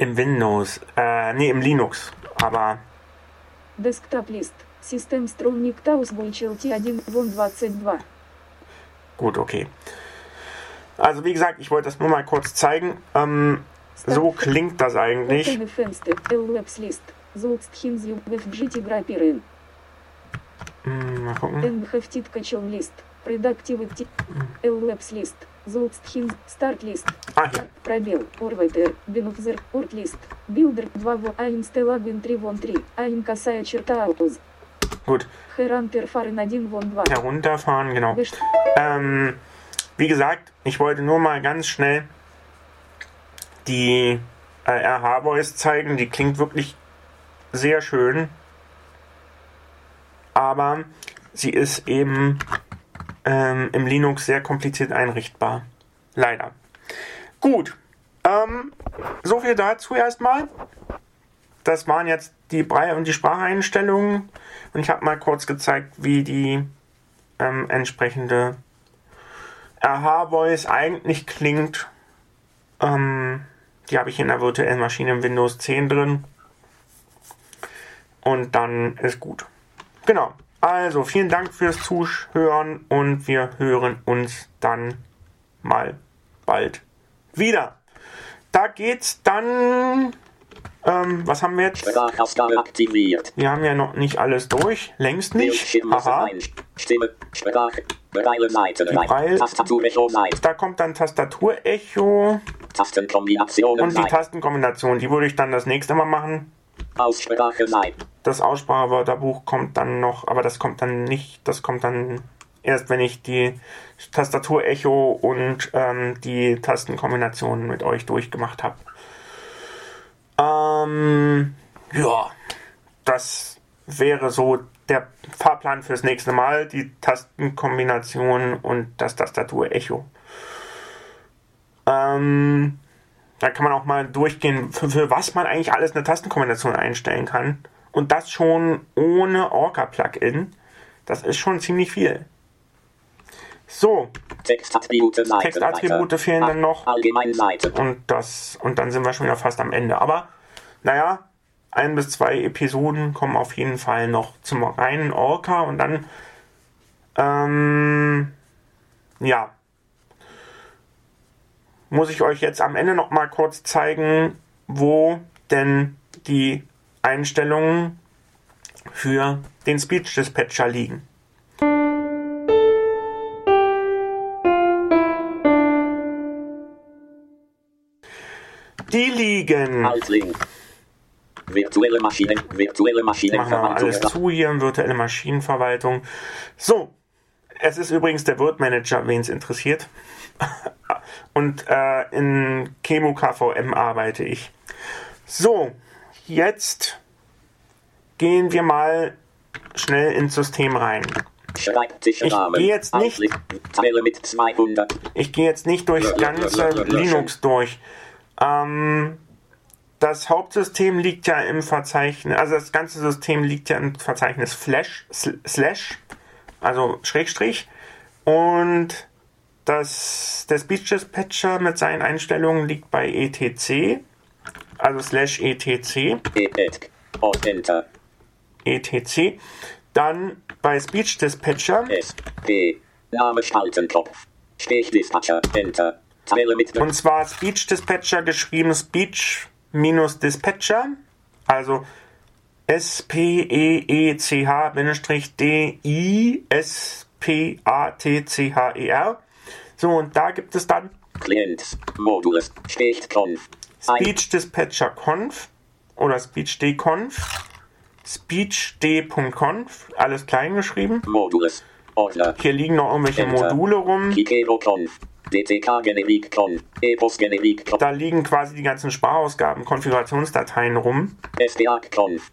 Im Windows, äh, nee, im Linux, aber. Desktop-List, System Stromnik Tausbunchel T1 von 22. Gut, okay. Also wie gesagt, ich wollte das nur mal kurz zeigen. Ähm, so klingt das eigentlich. Mal gucken. Engheftit Kachel list. Productivity. L-Labs list. Золст Хинз. Start list. Ah, hier. Пробел. Орвайтер. Бинуфзер. Ортлист. Билдер 2 в А инстеллагин 3 вон 3. А ин косая черта ауз. Gut. Херантер фарен 1 вон 2. Herunterfahren, genau. Вешт. Ähm, wie gesagt, ich wollte nur mal ganz schnell die äh, RH-Voice zeigen. Die klingt wirklich sehr schön. Aber sie ist eben ähm, im Linux sehr kompliziert einrichtbar. Leider. Gut. Ähm, so viel dazu erstmal. Das waren jetzt die Brei- und die Spracheinstellungen. Und ich habe mal kurz gezeigt, wie die ähm, entsprechende RH-Voice eigentlich klingt. Ähm, die habe ich in der virtuellen Maschine im Windows 10 drin. Und dann ist gut. Genau. Also vielen Dank fürs Zuhören und wir hören uns dann mal bald wieder. Da geht's dann Ähm, was haben wir jetzt? Sprachausgabe aktiviert. Wir haben ja noch nicht alles durch. Längst nicht. Aha. Stimme. Sprache. Braille Seiten Die Braille- rein. Tastatur Echo Seite. Da kommt dann Tastatur-Echo Tastenkombinationen und die Seite. Tastenkombination. Die würde ich dann das nächste Mal machen. Aussprache Seite. Das Aussprachewörterbuch kommt dann noch, aber das kommt dann nicht, das kommt dann erst, wenn ich die Tastatur-Echo und ähm, die Tastenkombinationen mit euch durchgemacht habe. Ähm, ja, das wäre so der Fahrplan fürs nächste Mal, die Tastenkombination und das Tastatur-Echo. Ähm, da kann man auch mal durchgehen, für, für was man eigentlich alles eine Tastenkombination einstellen kann. Und das schon ohne Orca-Plugin. Das ist schon ziemlich viel. So, Textattribute Seite. Textattribute fehlen dann noch. Und das und dann sind wir schon wieder fast am Ende. Aber naja, ein bis zwei Episoden kommen auf jeden Fall noch zum reinen Orca und dann ähm, ja muss ich euch jetzt am Ende noch mal kurz zeigen, wo denn die Einstellungen für den Speech Dispatcher liegen. Die liegen Altlink. Virtuelle Maschinen. Virtuelle machen wir Maschinenverwaltung. alles zu hier, virtuelle Maschinenverwaltung. So, es ist übrigens der Word-Manager, wen es interessiert. Und äh, in Chemo KVM arbeite ich. So, jetzt gehen wir mal schnell ins System rein. Ich geh jetzt nicht- Altlink. Teile mit 200. Ich gehe jetzt nicht durchs ganze Linux durch. Ähm, das Hauptsystem liegt ja im Verzeichnis, also das ganze System liegt ja im Verzeichnis Flash, sl- Slash, also Schrägstrich. Und das, der Speech Dispatcher mit seinen Einstellungen liegt bei etc, also slash etc, etc. Dann bei Speech Dispatcher S. P. Name Spaltenkopf. Sprechdispatcher. Enter. Teile mit Und zwar Speech Dispatcher geschrieben Speech minus Dispatcher, also S-P-E-E-C-H-D-I-S-P-A-T-C-H-E-R. So, und da gibt es dann Client. Modules. Sprichtkonf. Ein. Speech Dispatcher Conf oder Speech Conf, Speech D.conf, alles klein geschrieben. Modules. Ordner. Hier liegen noch irgendwelche Enter. Module rum. Kikero Conf. DTK Generik Conf. Epos Generik Conf. Da liegen quasi die ganzen Sprachausgaben, Konfigurationsdateien rum. SDAC Conf.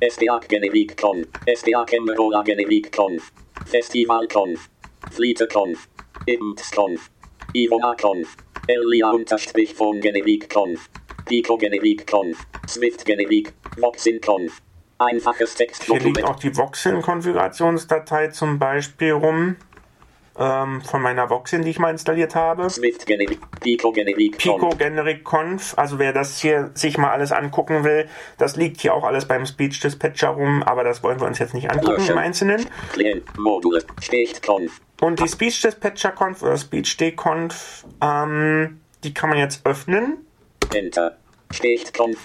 SDAC Generik Conf. SDAC Emmerola Generik Conf. Festival Conf. Fliete Conf. Imps Conf. Ivona Conf. Elia Unterstrich von Generik Conf. Pico Generik Conf. Swift Generik. Voxin Conf. Einfaches Hier liegt Textdokument. auch die Voxin-Konfigurationsdatei zum Beispiel rum. Ähm, von meiner Voxin, die ich mal installiert habe. Swift Generik. Pico. Generic Conf, also wer das hier sich mal alles angucken will, das liegt hier auch alles beim Speech Dispatcher rum, aber das wollen wir uns jetzt nicht angucken im Einzelnen. Module. Conf. Und die Speech Dispatcher Conf oder Speech D Conf, ähm, die kann man jetzt öffnen. Enter. Conf.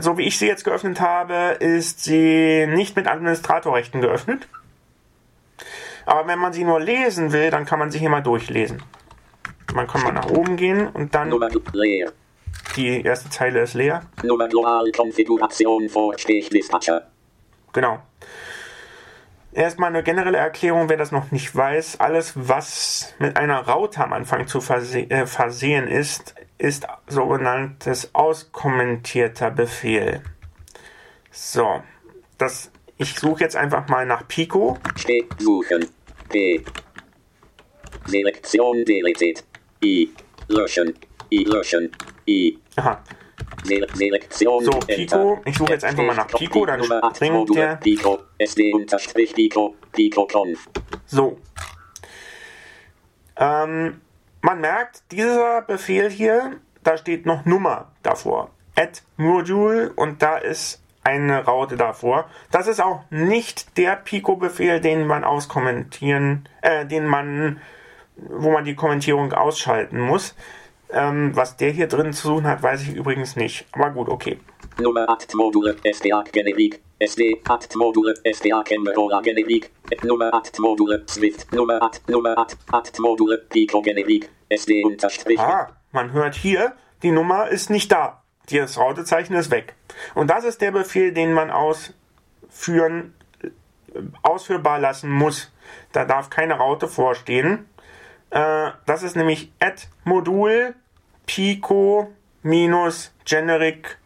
So wie ich sie jetzt geöffnet habe, ist sie nicht mit Administratorrechten geöffnet. Aber wenn man sie nur lesen will, dann kann man sie hier mal durchlesen. Man kann mal nach oben gehen und dann die erste Zeile ist leer. Konfiguration. Genau. Erstmal eine generelle Erklärung, wer das noch nicht weiß. Alles, was mit einer Raute am Anfang zu verse äh, versehen ist, ist sogenanntes auskommentierter Befehl. So, das, ich suche jetzt einfach mal nach Pico. P. Suchen. P. Selektion deleted. I. Löschen. I. Löschen. I. Aha, Sele Selektion. So, Pico. Ich suche jetzt einfach mal nach Pico, dann springt der- Pico. SD unterstrich Pico. Pico Conf. so. Ähm, man merkt, dieser Befehl hier, da steht noch Nummer davor. Add Module und da ist eine Raute davor. Das ist auch nicht der Pico-Befehl, den man auskommentieren, äh, den man, wo man die Kommentierung ausschalten muss. Ähm, was der hier drin zu suchen hat, weiß ich übrigens nicht. Aber gut, okay. Nummer Act Module SDA Generik SD Act Module SDA Camera Generik Nummer Act Module Swift Nummer Act Nummer Act Act Module Pico Generik SD Unterstrich Ah, man hört hier, die Nummer ist nicht da. Das Rautezeichen ist weg. Und das ist der Befehl, den man ausführen, ausführbar lassen muss. Da darf keine Raute vorstehen. Äh, das ist nämlich add Modul Pico minus Generic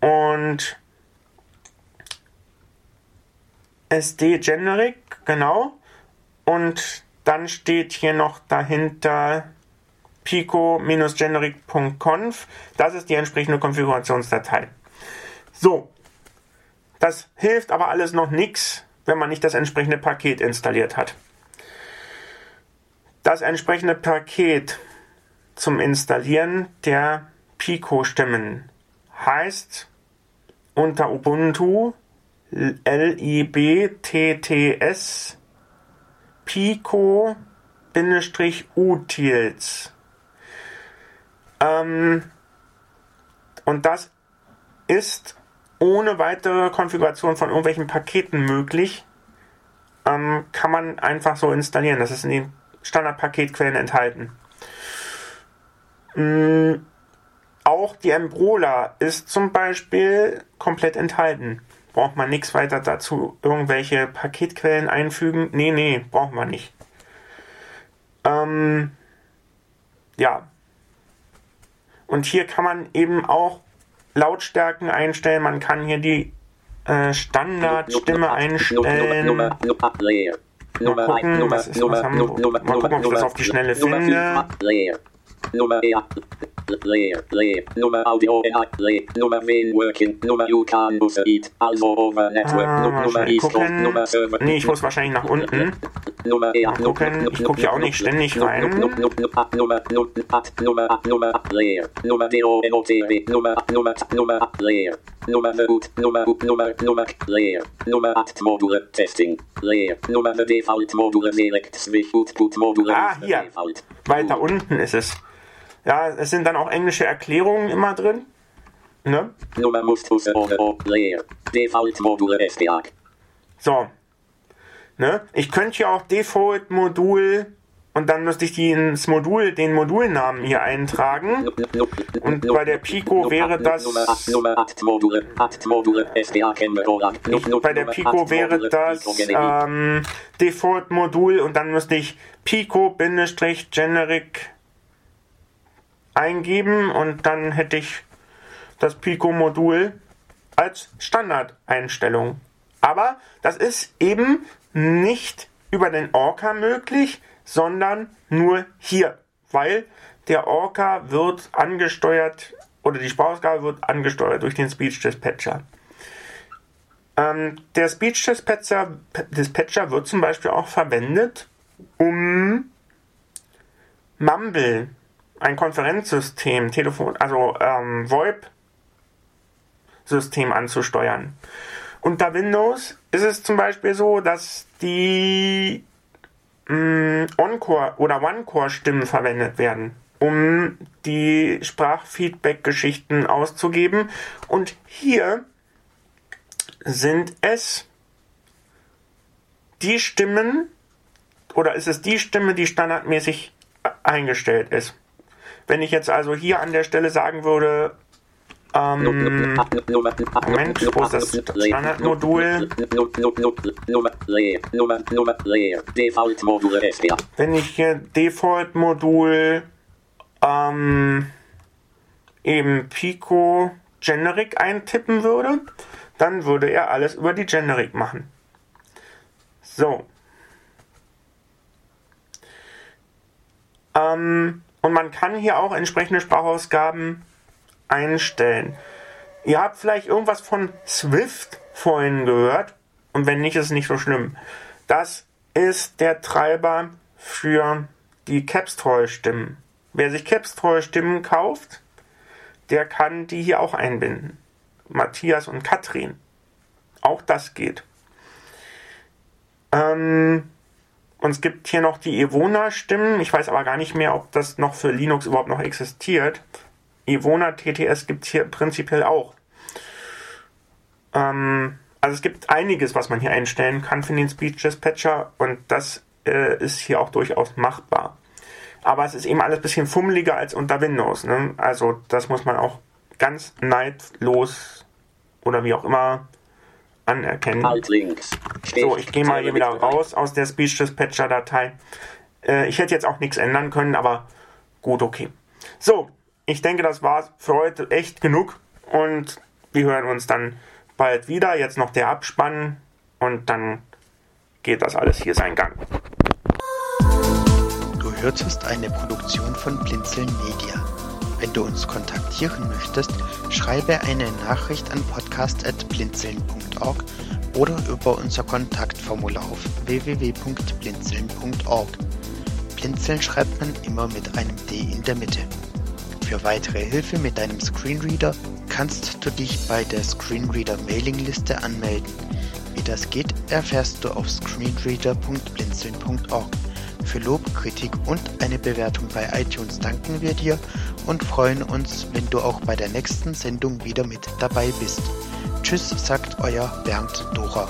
und SD Generic, genau. Und dann steht hier noch dahinter pico-generic.conf. Das ist die entsprechende Konfigurationsdatei. So, das hilft aber alles noch nichts, wenn man nicht das entsprechende Paket installiert hat. Das entsprechende Paket zum Installieren der Pico-Stimmen heißt unter Ubuntu libtts pico-utils. Ähm, und das ist ohne weitere Konfiguration von irgendwelchen Paketen möglich. Ähm, kann man einfach so installieren. Das ist in den Standardpaketquellen enthalten. Ähm, auch die Embrola ist zum Beispiel komplett enthalten. Braucht man nichts weiter dazu, irgendwelche Paketquellen einfügen? Nee, nee, braucht man nicht. Ähm, ja. Und hier kann man eben auch Lautstärken einstellen. Man kann hier die äh, Standardstimme einstellen. Nummer Nummer leer Mal gucken, was ist, was haben, mal gucken, ob ich das auf die Schnelle finde. Leer leer Nummer Audio leer Nummer Wen Working Nummer You Can Bus Eat also over Network Ah, Nummer East Coast. Nummer Server Nee, ich muss wahrscheinlich nach unten. Nummer E gucken, ich gucke ja auch nicht ständig rein. Nummer Nummer Nummer leer Nummer DO NOTW Nummer Nummer Nummer leer Nummer gut Nummer Nummer Nummer leer Nummer Act Module Testing leer Nummer Default Module Select Switch Output Module Ah, hier. Weiter unten ist es. Ja, es sind dann auch englische Erklärungen immer drin. Ne? So. Ne? Ich könnte hier auch Default-Modul und dann müsste ich die ins Modul, den Modulnamen hier eintragen. Und bei der Pico wäre das. Nummer 8 Nummer 8 Module 8 Module SDA Camera Ich, bei der Pico wäre das ähm, Default-Modul und dann müsste ich Pico-Generic eingeben und dann hätte ich das Pico-Modul als Standardeinstellung. Aber das ist eben nicht über den Orca möglich, sondern nur hier, weil der Orca wird angesteuert oder die Sprachausgabe wird angesteuert durch den Speech Dispatcher. Ähm, der Speech Dispatcher, Dispatcher wird zum Beispiel auch verwendet, um Mumble, ein Konferenzsystem, Telefon, also ähm, VoIP-System anzusteuern. Unter Windows ist es zum Beispiel so, dass die Encore- oder One-Core-Stimmen verwendet werden, um die Sprachfeedback-Geschichten auszugeben. Und hier sind es die Stimmen oder ist es die Stimme, die standardmäßig eingestellt ist. Wenn ich jetzt also hier an der Stelle sagen würde, ähm, Moment, wo ist das Standardmodul? Wenn ich hier Default-Modul ähm, eben Pico Generic eintippen würde, dann würde er alles über die Generic machen. So. Ähm, und man kann hier auch entsprechende Sprachausgaben einstellen. Ihr habt vielleicht irgendwas von Swift vorhin gehört. Und wenn nicht, ist nicht so schlimm. Das ist der Treiber für die Capstrol-Stimmen. Wer sich Capstrol-Stimmen kauft, der kann die hier auch einbinden. Matthias und Katrin. Auch das geht. Ähm, und es gibt hier noch die Evona-Stimmen. Ich weiß aber gar nicht mehr, ob das noch für Linux überhaupt noch existiert. Ivona TTS gibt es hier prinzipiell auch. Ähm, also es gibt einiges, was man hier einstellen kann für den Speech Dispatcher und das äh, ist hier auch durchaus machbar. Aber es ist eben alles ein bisschen fummeliger als unter Windows. Ne? Also das muss man auch ganz neidlos oder wie auch immer anerkennen. Alt links. So, ich gehe mal hier wieder raus aus der Speech Dispatcher Datei. Äh, ich hätte jetzt auch nichts ändern können, aber gut, okay. So, ich denke, das war für heute echt genug und wir hören uns dann bald wieder. Jetzt noch der Abspann und dann geht das alles hier seinen Gang. Du hörtest eine Produktion von Blinzeln Media. Wenn du uns kontaktieren möchtest, schreibe eine Nachricht an podcast.blinzeln.org oder über unser Kontaktformular auf www.blinzeln.org. Blinzeln schreibt man immer mit einem D in der Mitte. Für weitere Hilfe mit deinem Screenreader kannst du dich bei der Screenreader Mailingliste anmelden. Wie das geht, erfährst du auf screenreader.blinzeln.org. Für Lob, Kritik und eine Bewertung bei iTunes danken wir dir und freuen uns, wenn du auch bei der nächsten Sendung wieder mit dabei bist. Tschüss, sagt euer Bernd Dora.